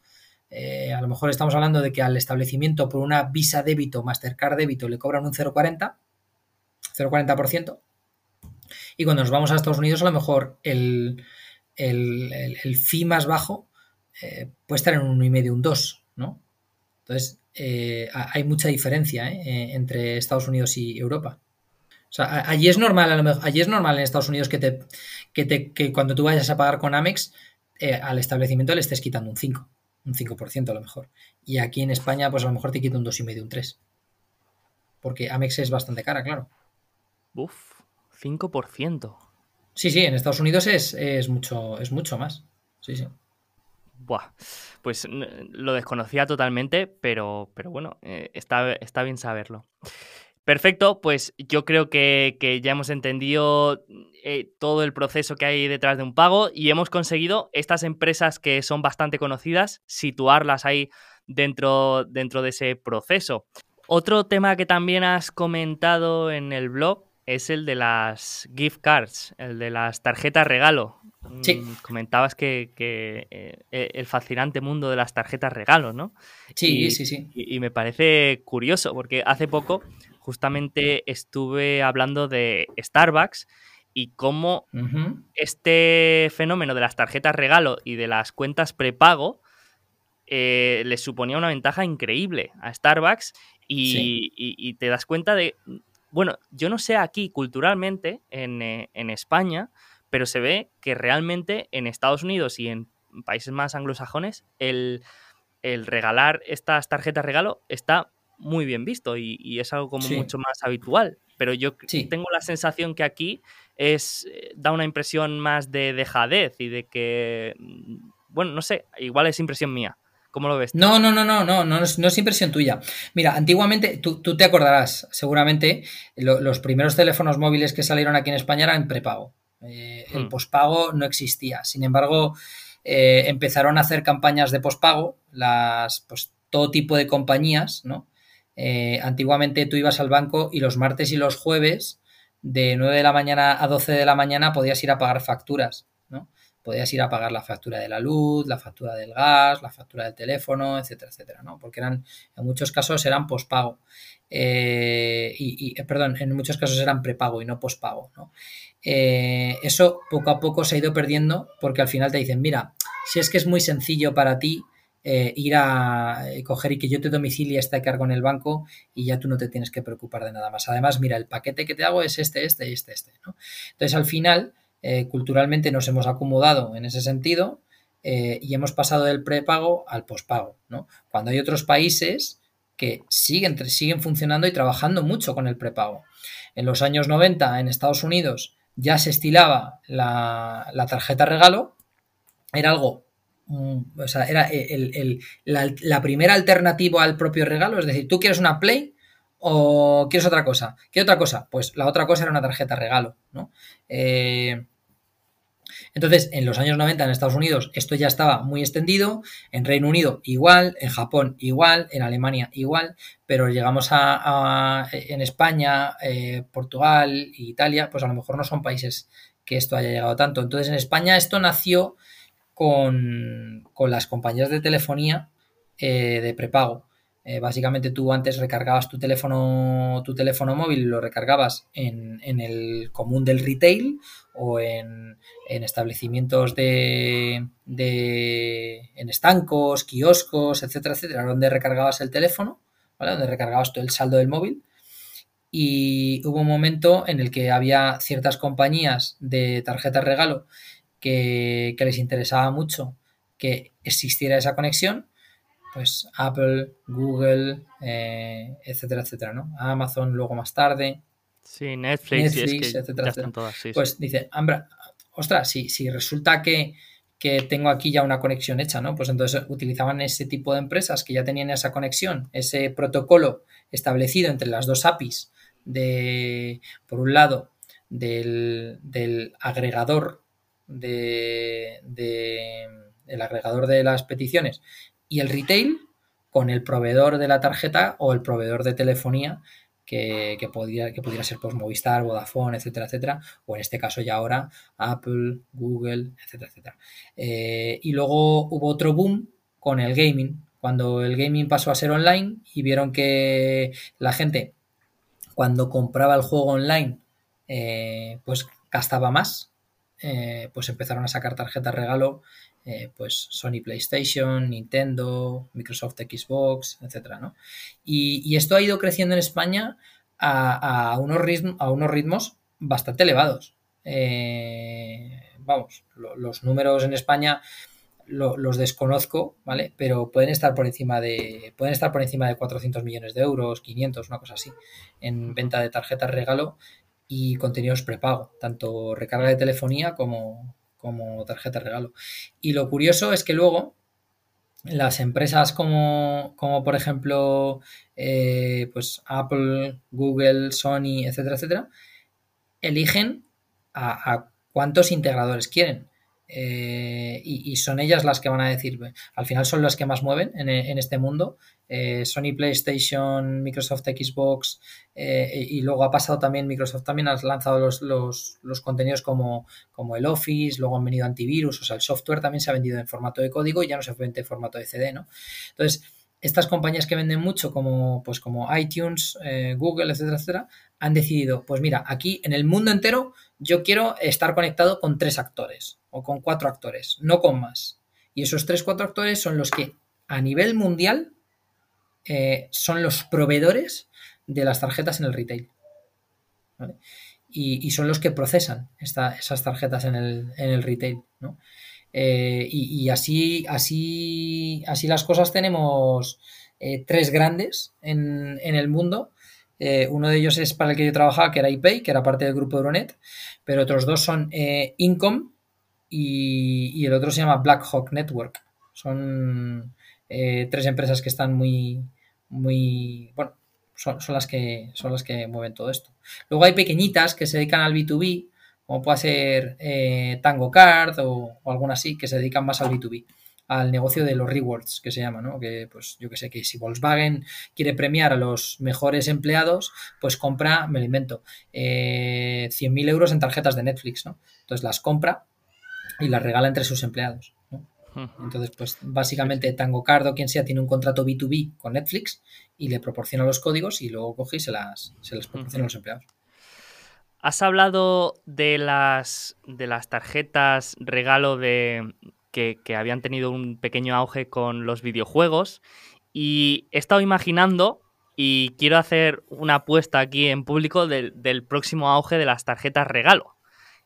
Eh, a lo mejor estamos hablando de que al establecimiento por una Visa débito, Mastercard débito, le cobran un 0,40, 0,40%. Y cuando nos vamos a Estados Unidos, a lo mejor el, el, fee más bajo eh, puede estar en un 1,5, un 2, ¿no? Entonces, eh, hay mucha diferencia entre Estados Unidos y Europa. O sea, allí es normal, allí es normal en Estados Unidos que te, que te que cuando tú vayas a pagar con Amex, eh, al establecimiento le estés quitando un 5, un 5% a lo mejor. Y aquí en España, pues a lo mejor te quita un 2,5, un 3. Porque Amex es bastante cara, claro. Uf, 5%. Sí, sí, en Estados Unidos es, mucho, es mucho más. Sí, sí. Buah, pues lo desconocía totalmente, pero, pero bueno, eh, está, está bien saberlo. Perfecto, pues yo creo que, ya hemos entendido eh, todo el proceso que hay detrás de un pago y hemos conseguido estas empresas que son bastante conocidas, situarlas ahí dentro, dentro de ese proceso. Otro tema que también has comentado en el blog es el de las gift cards, el de las tarjetas regalo. Sí. Mm, comentabas que, eh, el fascinante mundo de las tarjetas regalo, ¿no? Sí, sí, sí. y, me parece curioso porque hace poco justamente estuve hablando de Starbucks y cómo este fenómeno de las tarjetas regalo y de las cuentas prepago eh, les suponía una ventaja increíble a Starbucks y, te das cuenta de, bueno, yo no sé aquí culturalmente en, eh, España, pero se ve que realmente en Estados Unidos y en países más anglosajones el, el regalar estas tarjetas regalo está muy bien visto y, es algo como mucho más habitual. Pero yo tengo la sensación que aquí es eh, da una impresión más de dejadez y de que, mm, bueno, no sé, igual es impresión mía. ¿Cómo lo ves? No, no, no, no, no, no, es, no es impresión tuya. Mira, antiguamente, tú, te acordarás, seguramente, los primeros teléfonos móviles que salieron aquí en España eran prepago. Eh, el hmm. pospago no existía. Sin embargo, eh, empezaron a hacer campañas de pospago, las, pues, todo tipo de compañías, ¿no? Eh, antiguamente tú ibas al banco y los martes y los jueves, de 9 de la mañana a 12 de la mañana, podías ir a pagar facturas. Podías ir a pagar la factura de la luz, la factura del gas, la factura del teléfono, etcétera, etcétera, ¿no? Porque eran, en muchos casos eran pospago. Eh, y, eh, perdón, en muchos casos eran prepago y no pospago, ¿no? eso poco a poco se ha ido perdiendo porque al final te dicen, mira, si es que es muy sencillo para ti eh, ir a eh, coger y que yo te domicilie esta cargo en el banco y ya tú no te tienes que preocupar de nada más. Además, mira, el paquete que te hago es este, este y este, este. ¿no? Entonces, al final, eh, culturalmente nos hemos acomodado en ese sentido y hemos pasado del prepago al pospago. ¿no? Cuando hay otros países que siguen, siguen funcionando y trabajando mucho con el prepago. En los años 90, en Estados Unidos, ya se estilaba la, la tarjeta regalo. Era algo Mm, o sea, era el, la, primera alternativa al propio regalo, es decir, tú quieres una Play o quieres otra cosa. ¿Qué otra cosa? Pues la otra cosa era una tarjeta regalo, ¿no? Eh, entonces, en los años 90 en Estados Unidos esto ya estaba muy extendido, en Reino Unido igual, en Japón igual, en Alemania igual, pero llegamos a, en España, eh, Portugal Italia, pues a lo mejor no son países que esto haya llegado tanto. Entonces, en España esto nació con, las compañías de telefonía eh, de prepago. Eh, básicamente tú antes recargabas tu teléfono, tu teléfono móvil, lo recargabas en, el común del retail o en, establecimientos de, de, en estancos, kioscos, etcétera, etcétera, donde recargabas el teléfono, donde recargabas todo el saldo del móvil. Y hubo un momento en el que había ciertas compañías de tarjetas regalo que, les interesaba mucho que existiera esa conexión, pues Apple, Google, eh, etcétera, etcétera, ¿no? Amazon luego más tarde. Sí, Netflix, etcétera, etcétera. pues dice, Ambra, ostras, si, si resulta que, que, tengo aquí ya una conexión hecha, ¿no? Pues entonces utilizaban ese tipo de empresas que ya tenían esa conexión, ese protocolo establecido entre las dos APIs de, por un lado, del, del agregador de, el agregador de las peticiones y el retail con el proveedor de la tarjeta o el proveedor de telefonía que, que, que pudiera ser pues, Movistar, Vodafone, etcétera, etcétera, o en este caso ya ahora Apple, Google, etcétera, etcétera. Eh, y luego hubo otro boom con el gaming, cuando el gaming pasó a ser online y vieron que la gente cuando compraba el juego online eh, pues gastaba más, eh, pues empezaron a sacar tarjetas regalo eh, pues Sony PlayStation, Nintendo, Microsoft Xbox, etcétera, ¿no? Y, esto ha ido creciendo en España a, unos, ritmos, a unos ritmos bastante elevados. Eh, vamos, los números en España los desconozco, ¿vale? Pero pueden estar por encima de pueden estar por encima de 400 millones de euros, 500, una cosa así, en venta de tarjetas regalo y contenidos prepago, tanto recarga de telefonía como, como tarjeta de regalo. Y lo curioso es que luego las empresas como, como por ejemplo eh, pues Apple, Google, Sony, etcétera, etcétera, eligen a cuántos integradores quieren. Eh, y, son ellas las que van a decir, al final son las que más mueven en, este mundo. Eh, Sony PlayStation, Microsoft Xbox eh, y luego ha pasado también, Microsoft también ha lanzado los, los, contenidos como, como, el Office, luego han venido antivirus, o sea, el software también se ha vendido en formato de código y ya no se vende en formato de CD, ¿no? Entonces, estas compañías que venden mucho como, pues como iTunes, Google, etcétera, etcétera, han decidido, pues mira, aquí en el mundo entero yo quiero estar conectado con tres actores o con cuatro actores, no con más. Y esos tres, cuatro actores son los que a nivel mundial eh, son los proveedores de las tarjetas en el retail. Y, son los que procesan esas tarjetas en el, retail. Eh, y, así, así, así las cosas tenemos eh, tres grandes en, en el mundo eh, uno de ellos es para el que yo trabajaba, que era iPay, que era parte del grupo Euronet, pero otros dos son Income y, el otro se llama Black Hawk Network. Son tres empresas que están muy, muy, bueno, son, las que, son las que mueven todo esto. Luego hay pequeñitas que se dedican al B2B, como puede ser Tango Card o, o alguna así, que se dedican más al B2B al negocio de los rewards, que se llama, ¿no? Que, pues, yo que sé, que si Volkswagen quiere premiar a los mejores empleados, pues compra, me lo invento, eh, 100.000 euros en tarjetas de Netflix, ¿no? Entonces las compra y las regala entre sus empleados, Entonces, pues básicamente Tango Cardo, quien sea, tiene un contrato B2B con Netflix y le proporciona los códigos y luego coge y se las, se las proporciona a los empleados. Has hablado de las, de las tarjetas regalo de, que, habían tenido un pequeño auge con los videojuegos. Y he estado imaginando y quiero hacer una apuesta aquí en público del, próximo auge de las tarjetas regalo.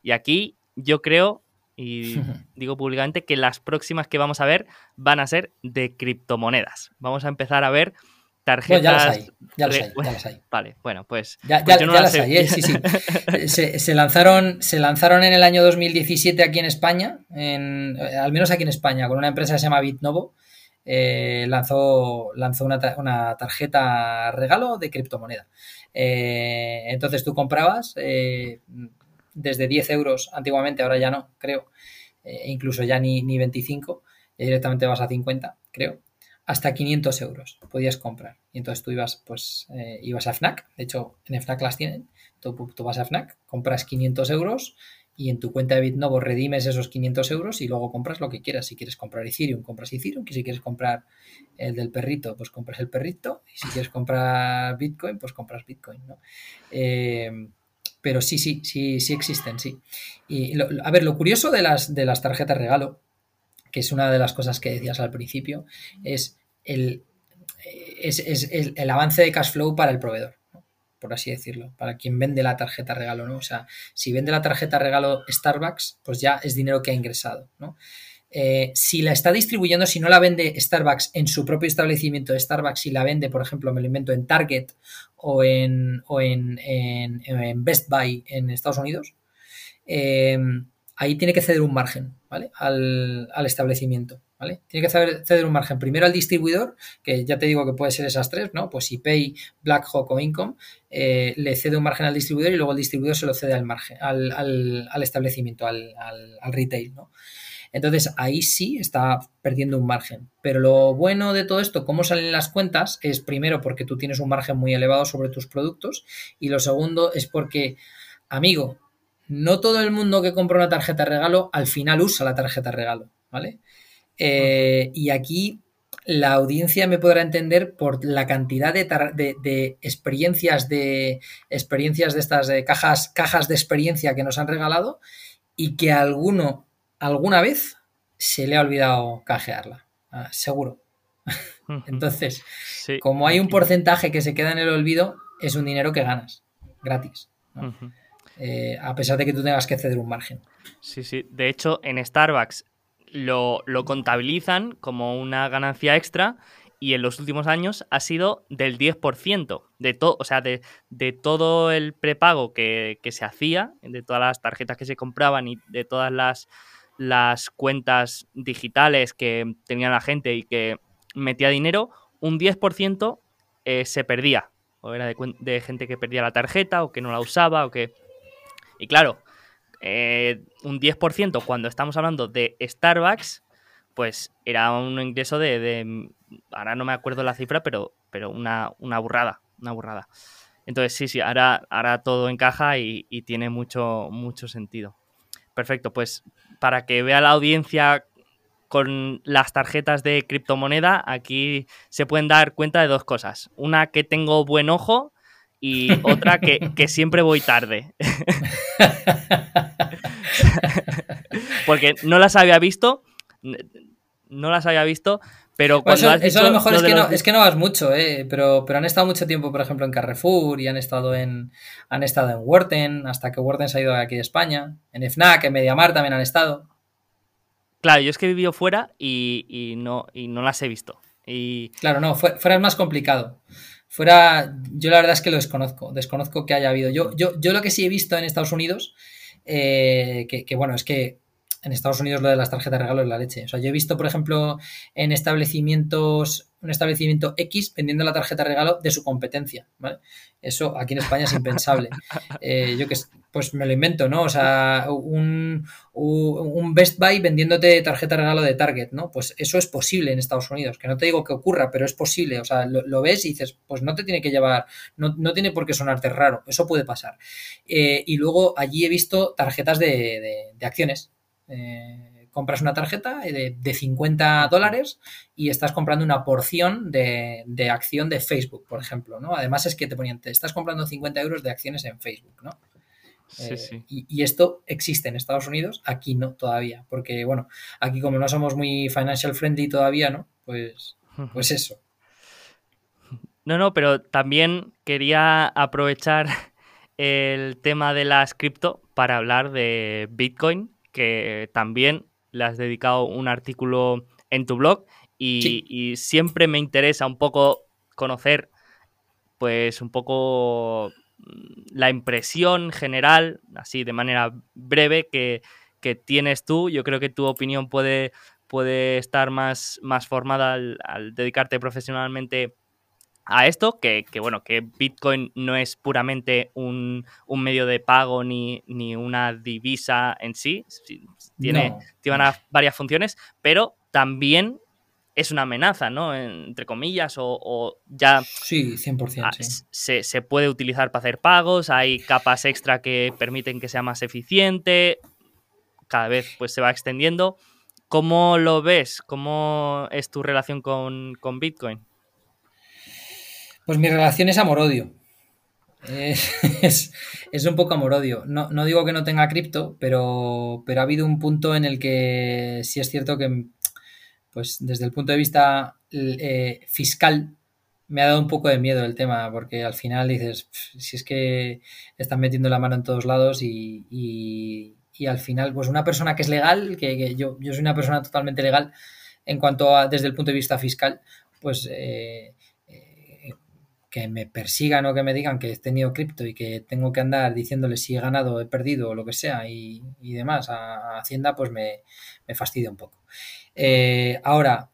Y aquí yo creo, y [LAUGHS] digo públicamente, que las próximas que vamos a ver van a ser de criptomonedas. Vamos a empezar a ver tarjetas. ya las hay, ya las hay, ya las hay. [LAUGHS] Vale, bueno, pues. Ya, pues las, hay, ¿eh? [LAUGHS] sí, sí. [LAUGHS] se, lanzaron, se lanzaron en el año 2017 aquí en España, en, al menos aquí en España, con una empresa que se llama Bitnovo. Eh, lanzó, lanzó una, una, tarjeta regalo de criptomoneda. Eh, entonces tú comprabas desde 10 euros antiguamente, ahora ya no, creo, incluso ya ni, ni 25, directamente vas a 50, creo hasta 500 euros podías comprar. Y entonces tú ibas, pues, eh, ibas a FNAC, de hecho en FNAC las tienen, tú, vas a FNAC, compras 500 euros y en tu cuenta de Bitnovo redimes esos 500 euros y luego compras lo que quieras. Si quieres comprar Ethereum, compras Ethereum. Y si quieres comprar el del perrito, pues compras el perrito. Y si quieres comprar Bitcoin, pues compras Bitcoin. Eh, pero sí, sí, sí, sí existen, sí. Y a ver, lo curioso de las, de las tarjetas regalo que es una de las cosas que decías al principio, es el, es, el, avance de cash flow para el proveedor, por así decirlo, para quien vende la tarjeta regalo, ¿no? O sea, si vende la tarjeta regalo Starbucks, pues ya es dinero que ha ingresado, ¿no? Eh, si la está distribuyendo, si no la vende Starbucks en su propio establecimiento de Starbucks, si la vende, por ejemplo, me lo invento en Target o en, o en, en, Best Buy en Estados Unidos, eh, ahí tiene que ceder un margen, ¿vale? Al, establecimiento, ¿vale? Tiene que ceder, un margen primero al distribuidor, que ya te digo que puede ser esas tres, ¿no? Pues si Pay, Blackhawk o Income, eh, le cede un margen al distribuidor y luego el distribuidor se lo cede al margen, al, establecimiento, al, retail, ¿no? Entonces ahí sí está perdiendo un margen. Pero lo bueno de todo esto, cómo salen las cuentas, es primero porque tú tienes un margen muy elevado sobre tus productos y lo segundo es porque, amigo, no todo el mundo que compra una tarjeta regalo al final usa la tarjeta regalo, ¿vale? Eh, y aquí la audiencia me podrá entender por la cantidad de, de, experiencias de experiencias de estas cajas, cajas de experiencia que nos han regalado y que alguno alguna vez se le ha olvidado canjearla. Ah, seguro. Entonces, como hay un porcentaje que se queda en el olvido, es un dinero que ganas, gratis. Eh, a pesar de que tú tengas que ceder un margen. Sí, sí. De hecho, en Starbucks lo, contabilizan como una ganancia extra y en los últimos años ha sido del 10% de todo, o sea, de, todo el prepago que, se hacía, de todas las tarjetas que se compraban y de todas las, las cuentas digitales que tenía la gente y que metía dinero, un 10% eh, se perdía. O era de, de, gente que perdía la tarjeta o que no la usaba o que... Y claro, eh, un 10% cuando estamos hablando de Starbucks, pues era un ingreso de, ahora no me acuerdo la cifra, pero, pero una, una burrada, una burrada. Entonces sí, sí, ahora, ahora todo encaja y, y, tiene mucho, mucho sentido. Perfecto, pues para que vea la audiencia con las tarjetas de criptomoneda, aquí se pueden dar cuenta de dos cosas. Una, que tengo buen ojo y otra [LAUGHS] que, siempre voy tarde. [LAUGHS] Porque no las había visto, no las había visto, pero cuando eso, a lo mejor es, que no, es que no vas mucho, eh, pero, pero han estado mucho tiempo, por ejemplo, en Carrefour y han estado en han estado en Worten, hasta que Worten se ha ido aquí de España, en FNAC, en Mediamar también han estado. Claro, yo es que he vivido fuera y, no, y no las he visto. Y... Claro, no, fuera es más complicado. Fuera, yo la verdad es que lo desconozco, desconozco que haya habido. Yo, yo, yo lo que sí he visto en Estados Unidos, eh, que, que, bueno, es que en Estados Unidos lo de las tarjetas de regalo es la leche. O sea, yo he visto, por ejemplo, en establecimientos un establecimiento X vendiendo la tarjeta de regalo de su competencia, ¿vale? Eso aquí en España es impensable. [LAUGHS] Eh, yo que pues me lo invento, ¿no? O sea, un, Best Buy vendiéndote tarjeta de regalo de Target, ¿no? Pues eso es posible en Estados Unidos, que no te digo que ocurra, pero es posible. O sea, lo, ves y dices, pues no te tiene que llevar, no, tiene por qué sonarte raro, eso puede pasar. Eh, y luego allí he visto tarjetas de, de acciones. Eh, compras una tarjeta de, de 50 dólares y estás comprando una porción de, acción de Facebook, por ejemplo, ¿no? Además es que te ponían, te estás comprando 50 euros de acciones en Facebook, ¿no? Sí, eh, sí. Y, esto existe en Estados Unidos, aquí no todavía, porque bueno, aquí como no somos muy financial friendly todavía, ¿no? Pues, pues eso. No, no, pero también quería aprovechar [LAUGHS] el tema de las cripto para hablar de Bitcoin, que también le has dedicado un artículo en tu blog y, siempre me interesa un poco conocer, pues un poco la impresión general, así de manera breve, que, tienes tú. Yo creo que tu opinión puede, puede estar más, más formada al, dedicarte profesionalmente a esto, que, bueno, que Bitcoin no es puramente un, medio de pago ni, ni, una divisa en sí, tiene, varias funciones, pero también es una amenaza, ¿no? Entre comillas, o, ya... Sí, 100%. Ah, se, se, puede utilizar para hacer pagos, hay capas extra que permiten que sea más eficiente, cada vez pues se va extendiendo. ¿Cómo lo ves? ¿Cómo es tu relación con, con Bitcoin? Pues mi relación es amor-odio. Es, [LAUGHS] un poco amor-odio. No, no, digo que no tenga cripto, pero, pero ha habido un punto en el que sí es cierto que, pues desde el punto de vista eh, fiscal, me ha dado un poco de miedo el tema, porque al final dices, si es que están metiendo la mano en todos lados y, y, al final, pues una persona que es legal, que, yo, yo soy una persona totalmente legal en cuanto a desde el punto de vista fiscal, pues... Eh, que me persigan o que me digan que he tenido cripto y que tengo que andar diciéndole si he ganado, he perdido o lo que sea y, demás a, Hacienda, pues me, fastidia un poco. Eh, ahora,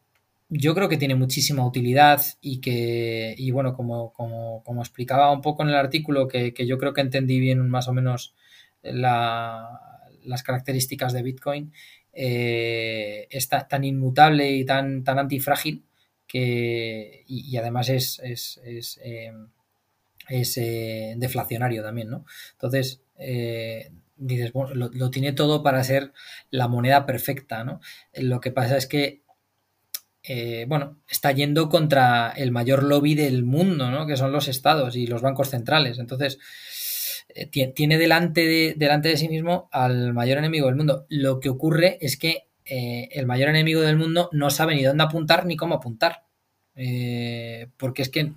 yo creo que tiene muchísima utilidad y que, y bueno, como, como, explicaba un poco en el artículo, que, yo creo que entendí bien más o menos las características de Bitcoin, eh, es tan inmutable y tan, tan antifrágil que, y, además es, es, es, em, eh, deflacionario también, ¿no? Entonces, eh, dices, bueno, lo, tiene todo para ser la moneda perfecta, ¿no? Lo que pasa es que, bueno, está yendo contra el mayor lobby del mundo, ¿no? Que son los estados y los bancos centrales. Entonces, tiene delante de, delante de sí mismo al mayor enemigo del mundo. Lo que ocurre es que eh, el mayor enemigo del mundo no sabe ni dónde apuntar ni cómo apuntar. Eh, porque es que,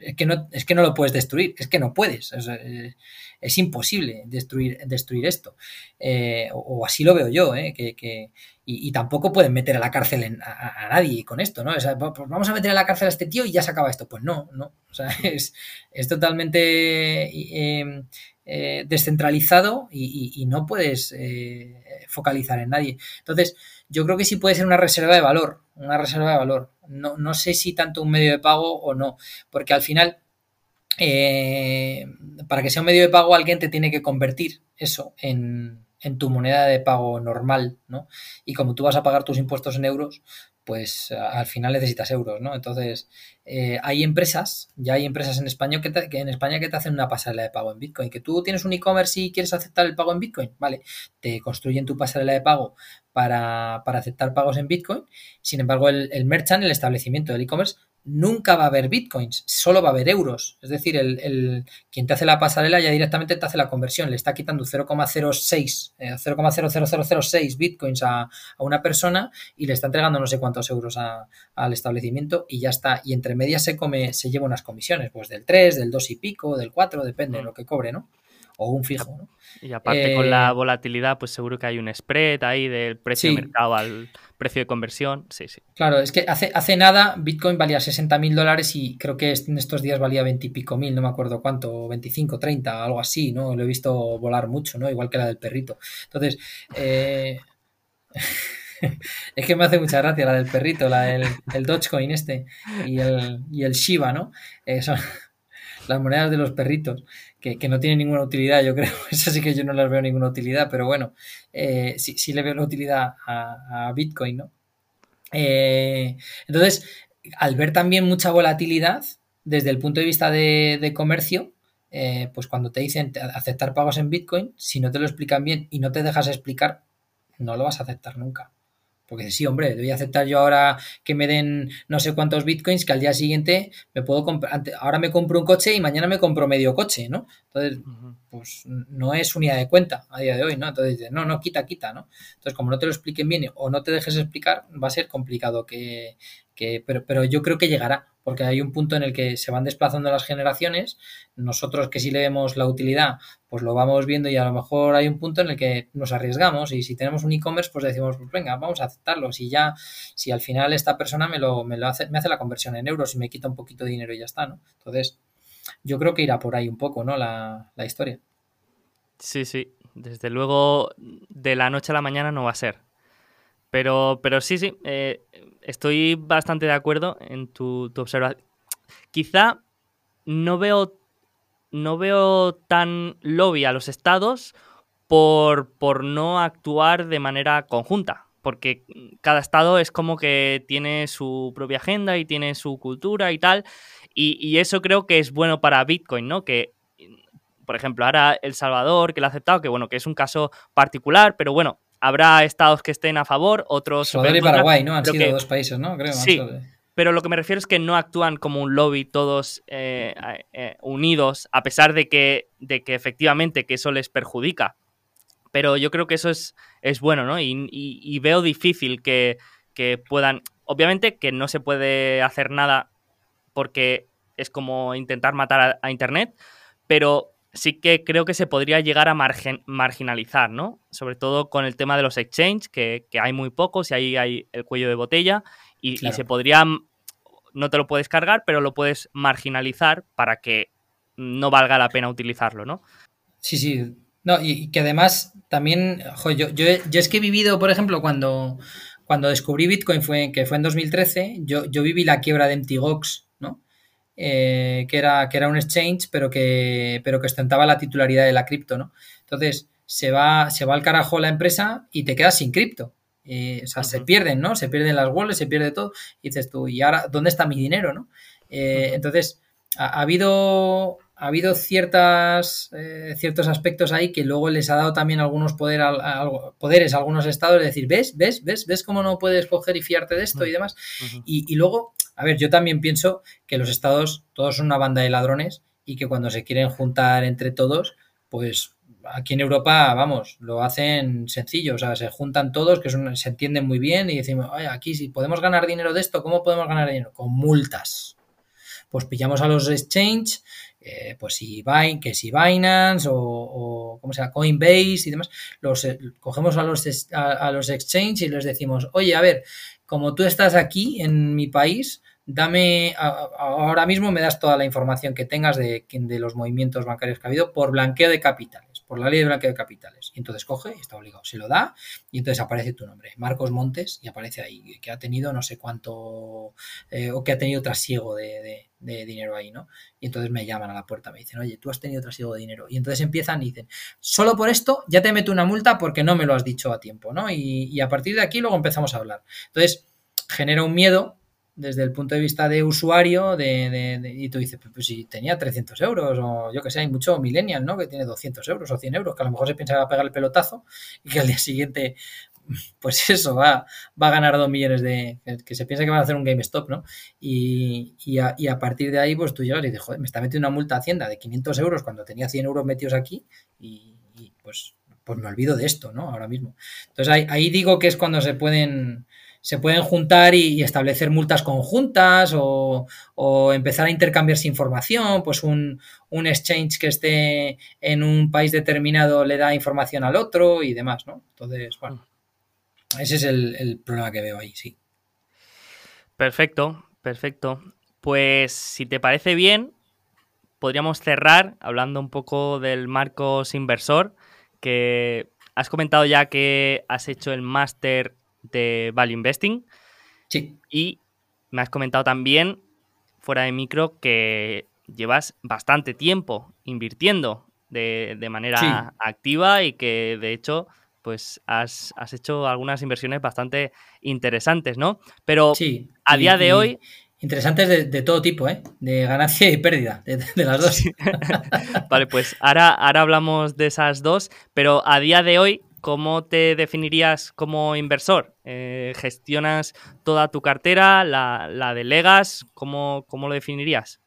es que, no, es que no lo puedes destruir, es que no puedes. Es, eh, imposible destruir, destruir esto. O, así lo veo yo, que, y, tampoco pueden meter a la cárcel a, nadie con esto, ¿no? pues vamos a meter a la cárcel a este tío y ya se acaba esto. Pues no, no. O sea, [LAUGHS] es, es totalmente eh, descentralizado y, no puedes eh, focalizar en nadie. Entonces, yo creo que sí puede ser una reserva de valor, una reserva de valor. No, no sé si tanto un medio de pago o no, porque al final, eh, para que sea un medio de pago, alguien te tiene que convertir eso en, en tu moneda de pago normal, ¿no? Y como tú vas a pagar tus impuestos en euros, pues al final necesitas euros, ¿no? Entonces, eh, hay empresas, ya hay empresas en España que, en España que te hacen una pasarela de pago en Bitcoin. Que tú tienes un e-commerce y quieres aceptar el pago en Bitcoin, vale, te construyen tu pasarela de pago para, aceptar pagos en Bitcoin. Sin embargo, el, el merchant, el establecimiento del e-commerce, nunca va a haber bitcoins, solo va a haber euros. Es decir, el, quien te hace la pasarela ya directamente te hace la conversión, le está quitando 0,06, 0,00006 eh, bitcoins a, una persona y le está entregando no sé cuántos euros al establecimiento y ya está. Y entre medias se come, se lleva unas comisiones, pues del 3, del 2 y pico, del 4, depende de mm. lo que cobre, ¿no? O un fijo, ¿no? Y aparte con la eh, volatilidad, pues seguro que hay un spread ahí del precio de mercado al precio de conversión. Sí, sí. Claro, es que hace, hace nada Bitcoin valía 60 mil dólares y creo que en estos días valía 20 y pico mil, no me acuerdo cuánto, 25, 30, algo así, ¿no? Lo he visto volar mucho, ¿no? Igual que la del perrito. Entonces, eh, [LAUGHS] es que me hace mucha gracia la del perrito, la del el Dogecoin este y el, y el Shiba, ¿no? Eh, son las monedas de los perritos que, no tiene ninguna utilidad, yo creo. [LAUGHS] Eso sí que yo no les veo ninguna utilidad, pero bueno, eh, sí, sí, le veo la utilidad a, Bitcoin, ¿no? Eh, entonces, al ver también mucha volatilidad desde el punto de vista de, comercio, eh, pues cuando te dicen aceptar pagos en Bitcoin, si no te lo explican bien y no te dejas explicar, no lo vas a aceptar nunca. Porque sí, hombre, voy a aceptar yo ahora que me den no sé cuántos bitcoins que al día siguiente me puedo comprar. Ahora me compro un coche y mañana me compro medio coche, ¿no? Entonces, pues no es unidad de cuenta a día de hoy, ¿no? Entonces no, no, quita, quita, ¿no? Entonces, como no te lo expliquen bien o no te dejes explicar, va a ser complicado que, pero, pero yo creo que llegará, porque hay un punto en el que se van desplazando las generaciones, nosotros que sí le vemos la utilidad, pues lo vamos viendo y a lo mejor hay un punto en el que nos arriesgamos y si tenemos un e-commerce, pues decimos, pues venga, vamos a aceptarlo, si ya, si al final esta persona me lo, me lo hace, me hace la conversión en euros y me quita un poquito de dinero y ya está, ¿no? Entonces, yo creo que irá por ahí un poco, ¿no? La, la historia. Sí, sí, desde luego de la noche a la mañana no va a ser. Pero, pero sí, sí, eh, estoy bastante de acuerdo en tu, observación. Quizá no veo, no veo tan lobby a los estados por, por no actuar de manera conjunta. Porque cada estado es como que tiene su propia agenda y tiene su cultura y tal. Y, y eso creo que es bueno para Bitcoin, ¿no? Que por ejemplo, ahora El Salvador, que lo ha aceptado, que bueno, que es un caso particular, pero bueno, Habrá estados que estén a favor, otros... Salvador y Paraguay, ¿no? Han sido dos países, ¿no? Creo. Sí, pero lo que me refiero es que no actúan como un lobby todos eh, eh, unidos, a pesar de que, de que efectivamente que eso les perjudica. Pero yo creo que eso es, es bueno, ¿no? Y, veo difícil que, puedan... Obviamente que no se puede hacer nada porque es como intentar matar a Internet, pero sí que creo que se podría llegar a marginalizar, ¿no? Sobre todo con el tema de los exchanges, que, hay muy pocos y ahí hay el cuello de botella y, se podría, no te lo puedes cargar, pero lo puedes marginalizar para que no valga la pena utilizarlo, ¿no? Sí, sí. No, y que además también, yo, yo, es que he vivido, por ejemplo, cuando, cuando descubrí Bitcoin, fue, que fue en 2013, yo, yo viví la quiebra de Mtgox eh, que, era, que era un exchange, pero que, pero que ostentaba la titularidad de la cripto, ¿no? Entonces, se va, se va al carajo la empresa y te quedas sin cripto. o sea, se pierden, ¿no? Se pierden las wallets, se pierde todo. Y dices tú, ¿y ahora dónde está mi dinero, no? Entonces, ha, habido ha habido ciertas, eh, ciertos aspectos ahí que luego les ha dado también algunos poder, poderes a algunos estados de decir, ¿ves? ¿ves? ¿ves? ¿ves cómo no puedes coger y fiarte de esto y demás? y, luego, a ver, yo también pienso que los estados, todos son una banda de ladrones y que cuando se quieren juntar entre todos, pues aquí en Europa, vamos, lo hacen sencillo, o sea, se juntan todos, que se entienden muy bien y decimos, Oye, aquí si podemos ganar dinero de esto, ¿cómo podemos ganar dinero? Con multas. Pues pillamos a los exchange eh, pues si que si Binance o, como sea, Coinbase y demás, los eh, cogemos a los, a, los exchange y les decimos, oye, a ver, como tú estás aquí en mi país, dame, ahora mismo me das toda la información que tengas de, de los movimientos bancarios que ha habido por blanqueo de capital por la ley de blanqueo de capitales. Y entonces coge, está obligado, se lo da y entonces aparece tu nombre, Marcos Montes, y aparece ahí que ha tenido no sé cuánto, eh, o que ha tenido trasiego de, dinero ahí, ¿no? Y entonces me llaman a la puerta, me dicen, oye, tú has tenido trasiego de dinero. Y entonces empiezan y dicen, solo por esto ya te meto una multa porque no me lo has dicho a tiempo, ¿no? Y, y a partir de aquí luego empezamos a hablar. Entonces genera un miedo desde el punto de vista de usuario, de, y tú dices, pues, si tenía 300 euros, o yo que sé, hay mucho millennial, ¿no? Que tiene 200 euros o 100 euros, que a lo mejor se piensa que va a pegar el pelotazo y que al día siguiente, [LAUGHS] pues eso, va, va a ganar 2 millones de... que se piensa que van a hacer un GameStop, ¿no? Y, y, a, partir de ahí, pues tú llegas y dices, joder, me está metiendo una multa Hacienda de 500 euros cuando tenía 100 euros metidos aquí y, pues, pues me olvido de esto, ¿no? Ahora mismo. Entonces ahí digo que es cuando se pueden se pueden juntar y, establecer multas conjuntas o, empezar a intercambiarse información, pues un, exchange que esté en un país determinado le da información al otro y demás, ¿no? Entonces, bueno, ese es el, problema que veo ahí, sí. Perfecto, perfecto. Pues si te parece bien, podríamos cerrar hablando un poco del Marcos Inversor, que has comentado ya que has hecho el máster de Value Investing. Sí. Y me has comentado también, fuera de micro, que llevas bastante tiempo invirtiendo de, manera activa y que de hecho pues has, hecho algunas inversiones bastante interesantes, ¿no? Pero a día de hoy... Interesantes de, todo tipo, ¿eh? De ganancia y pérdida, de, las dos. [LAUGHS] vale, pues ahora, ahora hablamos de esas dos, pero a día de hoy, ¿cómo te definirías como inversor? Eh, ¿Gestionas toda tu cartera? ¿La, delegas? ¿Cómo, ¿Cómo, lo definirías?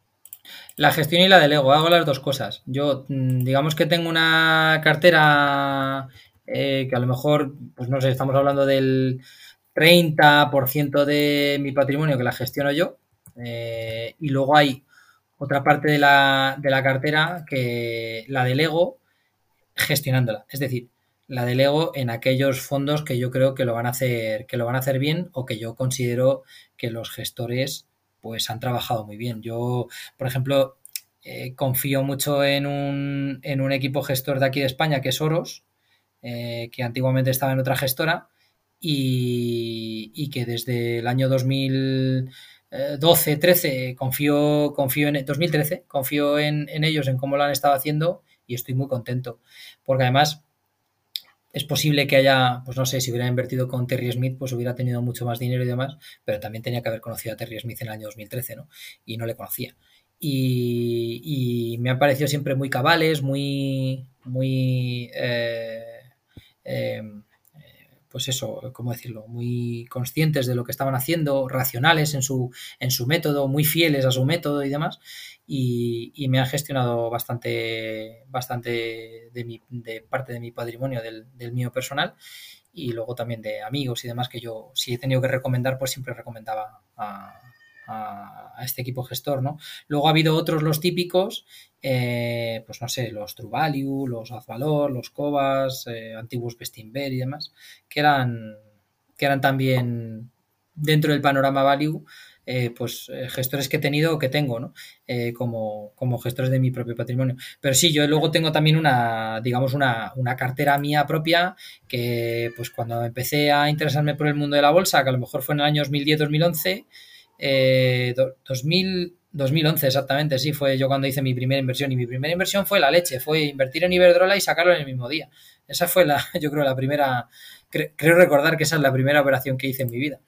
La gestión y la delego, hago las dos cosas. Yo, mm, digamos que tengo una cartera eh, que a lo mejor, pues no sé, estamos hablando del 30% de mi patrimonio que la gestiono yo. Eh, y luego hay otra parte de la, de la cartera que la delego gestionándola. Es decir, la delego en aquellos fondos que yo creo que lo van a hacer, que lo van a hacer bien o que yo considero que los gestores pues han trabajado muy bien. Yo, por ejemplo, eh, confío mucho en un, en un, equipo gestor de aquí de España que es Oros, eh, que antiguamente estaba en otra gestora y, que desde el año 2012, 13 confío, confío en 2013, confío en, en ellos, en cómo lo han estado haciendo y estoy muy contento. Porque además es posible que haya, pues no sé, si hubiera invertido con Terry Smith, pues hubiera tenido mucho más dinero y demás, pero también tenía que haber conocido a Terry Smith en el año 2013, ¿no? Y no le conocía. Y, me han parecido siempre muy cabales, muy, muy, eh, em, pues eso, ¿cómo decirlo? Muy conscientes de lo que estaban haciendo, racionales en su, en su método, muy fieles a su método y demás y, me han gestionado bastante, bastante de, parte de mi patrimonio, del, mío personal y luego también de amigos y demás que yo si he tenido que recomendar pues siempre recomendaba a, este equipo gestor, ¿no? Luego ha habido otros, los típicos, eh, pues no sé, los True los Azvalor, los Cobas, eh, antiguos Bestinver y demás, que eran, que eran también dentro del panorama Value eh, pues gestores que he tenido o que tengo, ¿no? Como, como, gestores de mi propio patrimonio. Pero sí, yo luego tengo también una, digamos, una, una, cartera mía propia que, pues cuando empecé a interesarme por el mundo de la bolsa, que a lo mejor fue en el año 2010-2011, 2000, 2011, exactamente, sí, fue yo cuando hice mi primera inversión. Y mi primera inversión fue la leche, fue invertir en Iberdrola y sacarlo en el mismo día. Esa fue la, [LAUGHS] yo creo, la primera, creo recordar que esa es la primera operación que hice en mi vida.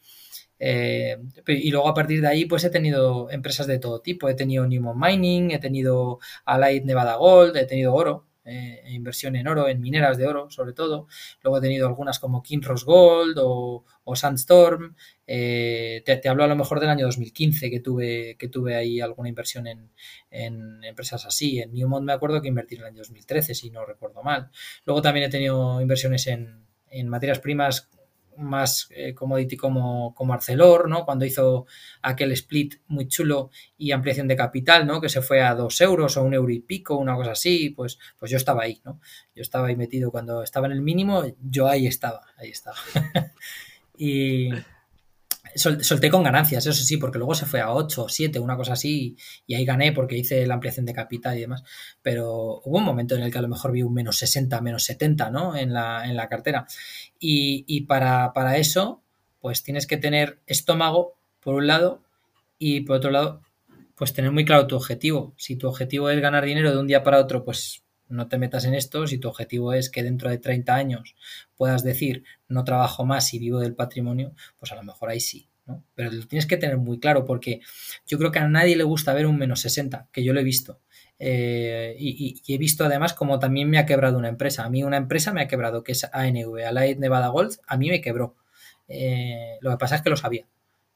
Eh, y luego a partir de ahí, pues he tenido empresas de todo tipo. He tenido Newmont Mining, he tenido Allied Nevada Gold, he tenido oro, eh, inversión en oro, en mineras de oro, sobre todo. Luego he tenido algunas como Kinross Gold o, Sandstorm. Eh, te, hablo a lo mejor del año 2015 que tuve, que tuve ahí alguna inversión en, empresas así. En Newmont me acuerdo que invertí en el año 2013, si no recuerdo mal. Luego también he tenido inversiones en, en materias primas más eh, commodity como, como Arcelor, ¿no? Cuando hizo aquel split muy chulo y ampliación de capital, ¿no? Que se fue a dos euros o un euro y pico, una cosa así, pues, pues yo estaba ahí, ¿no? Yo estaba ahí metido cuando estaba en el mínimo, yo ahí estaba, ahí estaba. [LAUGHS] y, solté con ganancias, eso sí, porque luego se fue a 8 o 7, una cosa así, y ahí gané porque hice la ampliación de capital y demás. Pero hubo un momento en el que a lo mejor vi un menos 60, menos 70, ¿no? En la, en la cartera. Y, para, para, eso, pues tienes que tener estómago, por un lado, y por otro lado, pues tener muy claro tu objetivo. Si tu objetivo es ganar dinero de un día para otro, pues no te metas en esto. Si tu objetivo es que dentro de 30 años puedas decir no trabajo más y vivo del patrimonio, pues a lo mejor ahí sí. ¿no? Pero lo tienes que tener muy claro porque yo creo que a nadie le gusta ver un menos 60, que yo lo he visto. Eh, y, he visto además como también me ha quebrado una empresa. A mí una empresa me ha quebrado, que es ANV, Allied Nevada Gold, a mí me quebró. Eh, lo que pasa es que lo sabía,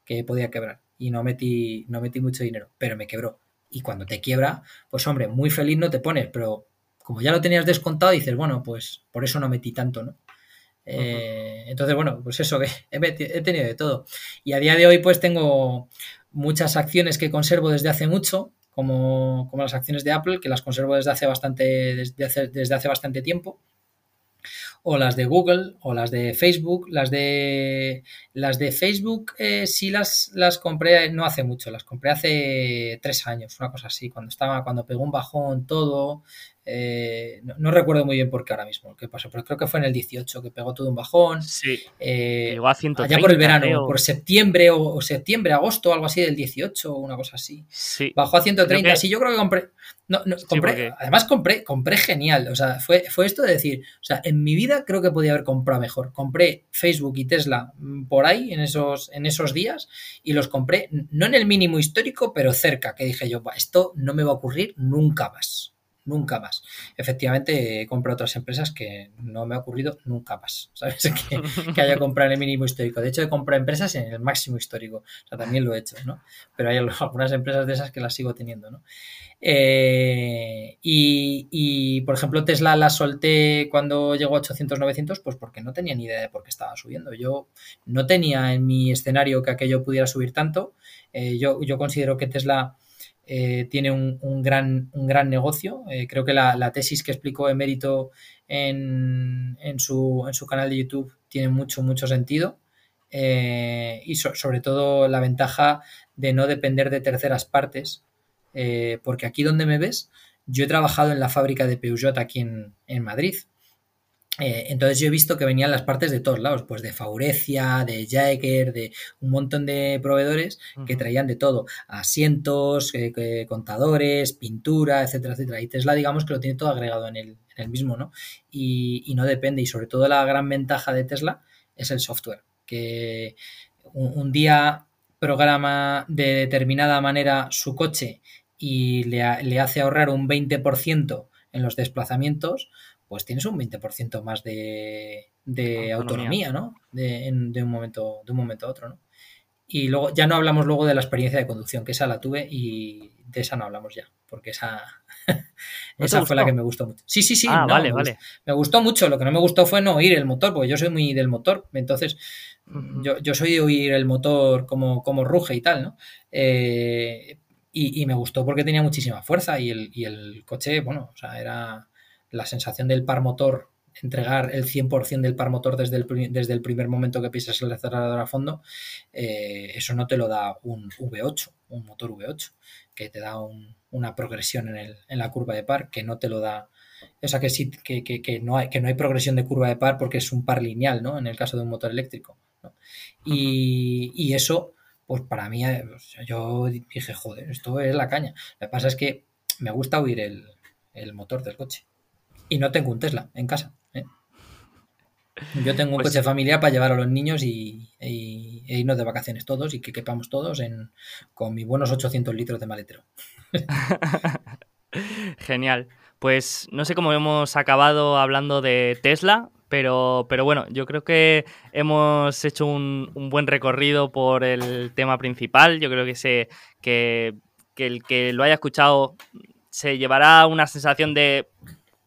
que podía quebrar y no metí, no metí mucho dinero, pero me quebró. Y cuando te quiebra, pues hombre, muy feliz no te pones, pero como ya lo tenías descontado, dices, bueno, pues por eso no metí tanto, ¿no? Eh, entonces, bueno, pues eso, [LAUGHS] he, he tenido de todo. Y a día de hoy, pues tengo muchas acciones que conservo desde hace mucho, como, como, las acciones de Apple, que las conservo desde hace bastante, desde hace, desde hace bastante tiempo o las de Google o las de Facebook. Las de las de Facebook eh, sí las, las compré no hace mucho, las compré hace tres años, una cosa así, cuando estaba, cuando pegó un bajón todo, eh, no, recuerdo muy bien por qué ahora mismo qué pasó, pero creo que fue en el 18 que pegó todo un bajón. Sí. Eh, Llegó a 130, Allá por el verano, por septiembre o, septiembre, agosto, algo así del 18 o una cosa así. Sí. Bajó a 130. Sí, yo creo que compré. No, compré Además, compré, compré genial. O sea, fue, fue esto de decir, o sea, en mi vida creo que podía haber comprado mejor. Compré Facebook y Tesla mm, por ahí en esos, en esos días y los compré no en el mínimo histórico, pero cerca, que dije yo, esto no me va a ocurrir nunca más nunca más. Efectivamente, he comprado otras empresas que no me ha ocurrido nunca más, [LAUGHS] ¿sabes? Que, haya comprado en el mínimo histórico. De hecho, he comprado empresas en el máximo histórico. O sea, también lo he hecho, ¿no? Pero hay [LAUGHS] algunas empresas de esas que las sigo teniendo, ¿no? Eh, y, por ejemplo, Tesla la solté cuando llegó a 800, 900, pues porque no tenía ni idea de por qué estaba subiendo. Yo no tenía en mi escenario que aquello pudiera subir tanto. Eh, yo, yo considero que Tesla eh, tiene un, gran, un gran negocio. Eh, creo que la, tesis que explicó Emérito en, en, su, en su canal de YouTube tiene mucho, mucho sentido. Eh, y sobre todo la ventaja de no depender de terceras partes, porque aquí donde me ves, yo he trabajado en la fábrica de Peugeot aquí en, en Madrid eh, entonces yo he visto que venían las partes de todos lados, pues de Faurecia, de Jaeger, de un montón de proveedores que traían de todo, asientos, eh, contadores, pintura, etcétera, etcétera. Y Tesla digamos que lo tiene todo agregado en el, mismo, ¿no? Y, no depende. Y sobre todo la gran ventaja de Tesla es el software, que un, día programa de determinada manera su coche y le, le hace ahorrar un 20% en los desplazamientos, pues tienes un 20% más de, autonomía, ¿no? De, un momento, de un momento a otro, ¿no? Y luego ya no hablamos luego de la experiencia de conducción, que esa la tuve y de esa no hablamos ya, porque esa, esa fue la que me gustó mucho. Sí, sí, sí. Ah, vale, me vale. Gustó, me gustó mucho, lo que no me gustó fue no oír el motor, porque yo soy muy del motor, entonces yo, soy de oír el motor como, como ruge y tal, ¿no? Eh, y, me gustó porque tenía muchísima fuerza y el, y el coche, bueno, o sea, era la sensación del par motor, entregar el 100% del par motor desde el, desde el primer momento que pisas el acelerador a fondo, eh, eso no te lo da un V8, un motor V8, que te da una progresión en, la curva de par, que no te lo da. O sea, que, sí, que, no hay, que no hay progresión de curva de par porque es un par lineal, ¿no? En el caso de un motor eléctrico. Y, y, eso pues para mí, eh, yo dije, joder, esto es la caña. Lo que pasa es que me gusta oír el, el motor del coche. Y no tengo un Tesla en casa. ¿eh? Yo tengo un pues coche familiar para llevar a los niños y, e irnos de vacaciones todos y que quepamos todos en, con mis buenos 800 litros de maletero. [LAUGHS] Genial. Pues no sé cómo hemos acabado hablando de Tesla, pero, pero bueno, yo creo que hemos hecho un, buen recorrido por el tema principal. Yo creo que, se, que, que el que lo haya escuchado se llevará una sensación de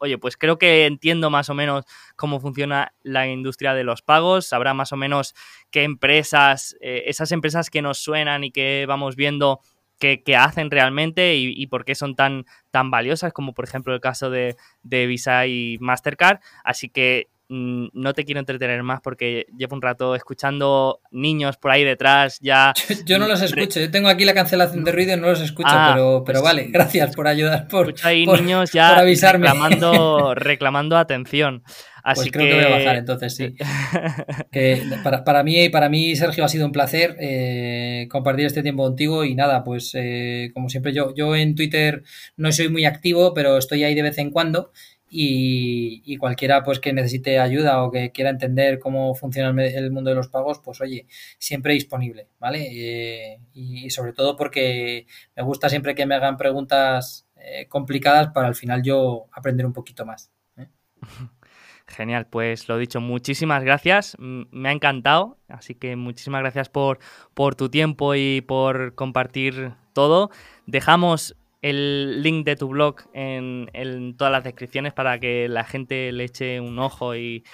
oye, pues creo que entiendo más o menos cómo funciona la industria de los pagos, sabrá más o menos qué empresas, eh, esas empresas que nos suenan y que vamos viendo que, hacen realmente y, por qué son tan, tan valiosas, como por ejemplo el caso de, Visa y Mastercard. Así que no te quiero entretener más porque llevo un rato escuchando niños por ahí detrás ya. [LAUGHS] Yo, no los escucho, yo tengo aquí la cancelación de ruido y no los escucho, ah, pero, pero pues vale, gracias por ayudar, por, hay niños ya Reclamando, [LAUGHS] reclamando atención. Así pues creo que... voy a bajar entonces, sí. [LAUGHS] para, mí, para mí, Sergio, ha sido un placer eh, compartir este tiempo contigo y nada, pues eh, como siempre yo, yo en Twitter no soy muy activo, pero estoy ahí de vez en cuando y, cualquiera pues que necesite ayuda o que quiera entender cómo funciona el, mundo de los pagos, pues oye, siempre disponible, ¿vale? Eh, y, sobre todo porque me gusta siempre que me hagan preguntas eh, complicadas para al final yo aprender un poquito más. ¿eh? [LAUGHS] Genial, pues lo dicho, muchísimas gracias, me ha encantado, así que muchísimas gracias por, por tu tiempo y por compartir todo. Dejamos el link de tu blog en, todas las descripciones para que la gente le eche un ojo y,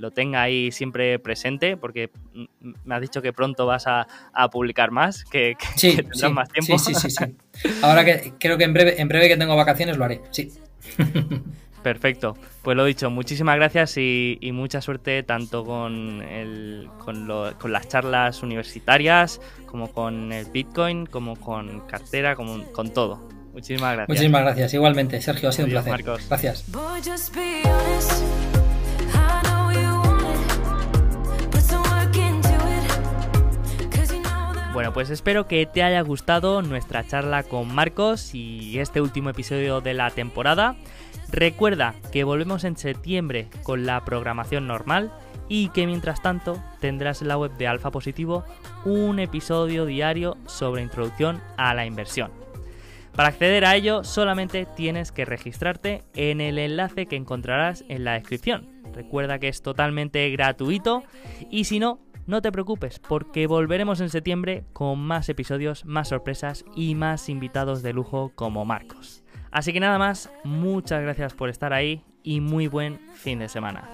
lo tenga ahí siempre presente, porque me has dicho que pronto vas a, publicar más, que, tendrás más tiempo. Sí, sí, sí, Ahora que creo que en breve, en breve que tengo vacaciones lo haré, sí. [LAUGHS] Perfecto. Pues lo dicho, muchísimas gracias y, mucha suerte tanto con, el, con, con, las charlas universitarias, como con el Bitcoin, como con cartera, como con todo. Muchísimas gracias. Muchísimas gracias. Igualmente, Sergio, ha sido un placer. Marcos. Gracias. Bueno, pues espero que te haya gustado nuestra charla con Marcos y este último episodio de la temporada. Recuerda que volvemos en septiembre con la programación normal y que mientras tanto tendrás en la web de Alfa Positivo un episodio diario sobre introducción a la inversión. Para acceder a ello solamente tienes que registrarte en el enlace que encontrarás en la descripción. Recuerda que es totalmente gratuito y si no, no te preocupes porque volveremos en septiembre con más episodios, más sorpresas y más invitados de lujo como Marcos. Así que nada más, muchas gracias por estar ahí y muy buen fin de semana.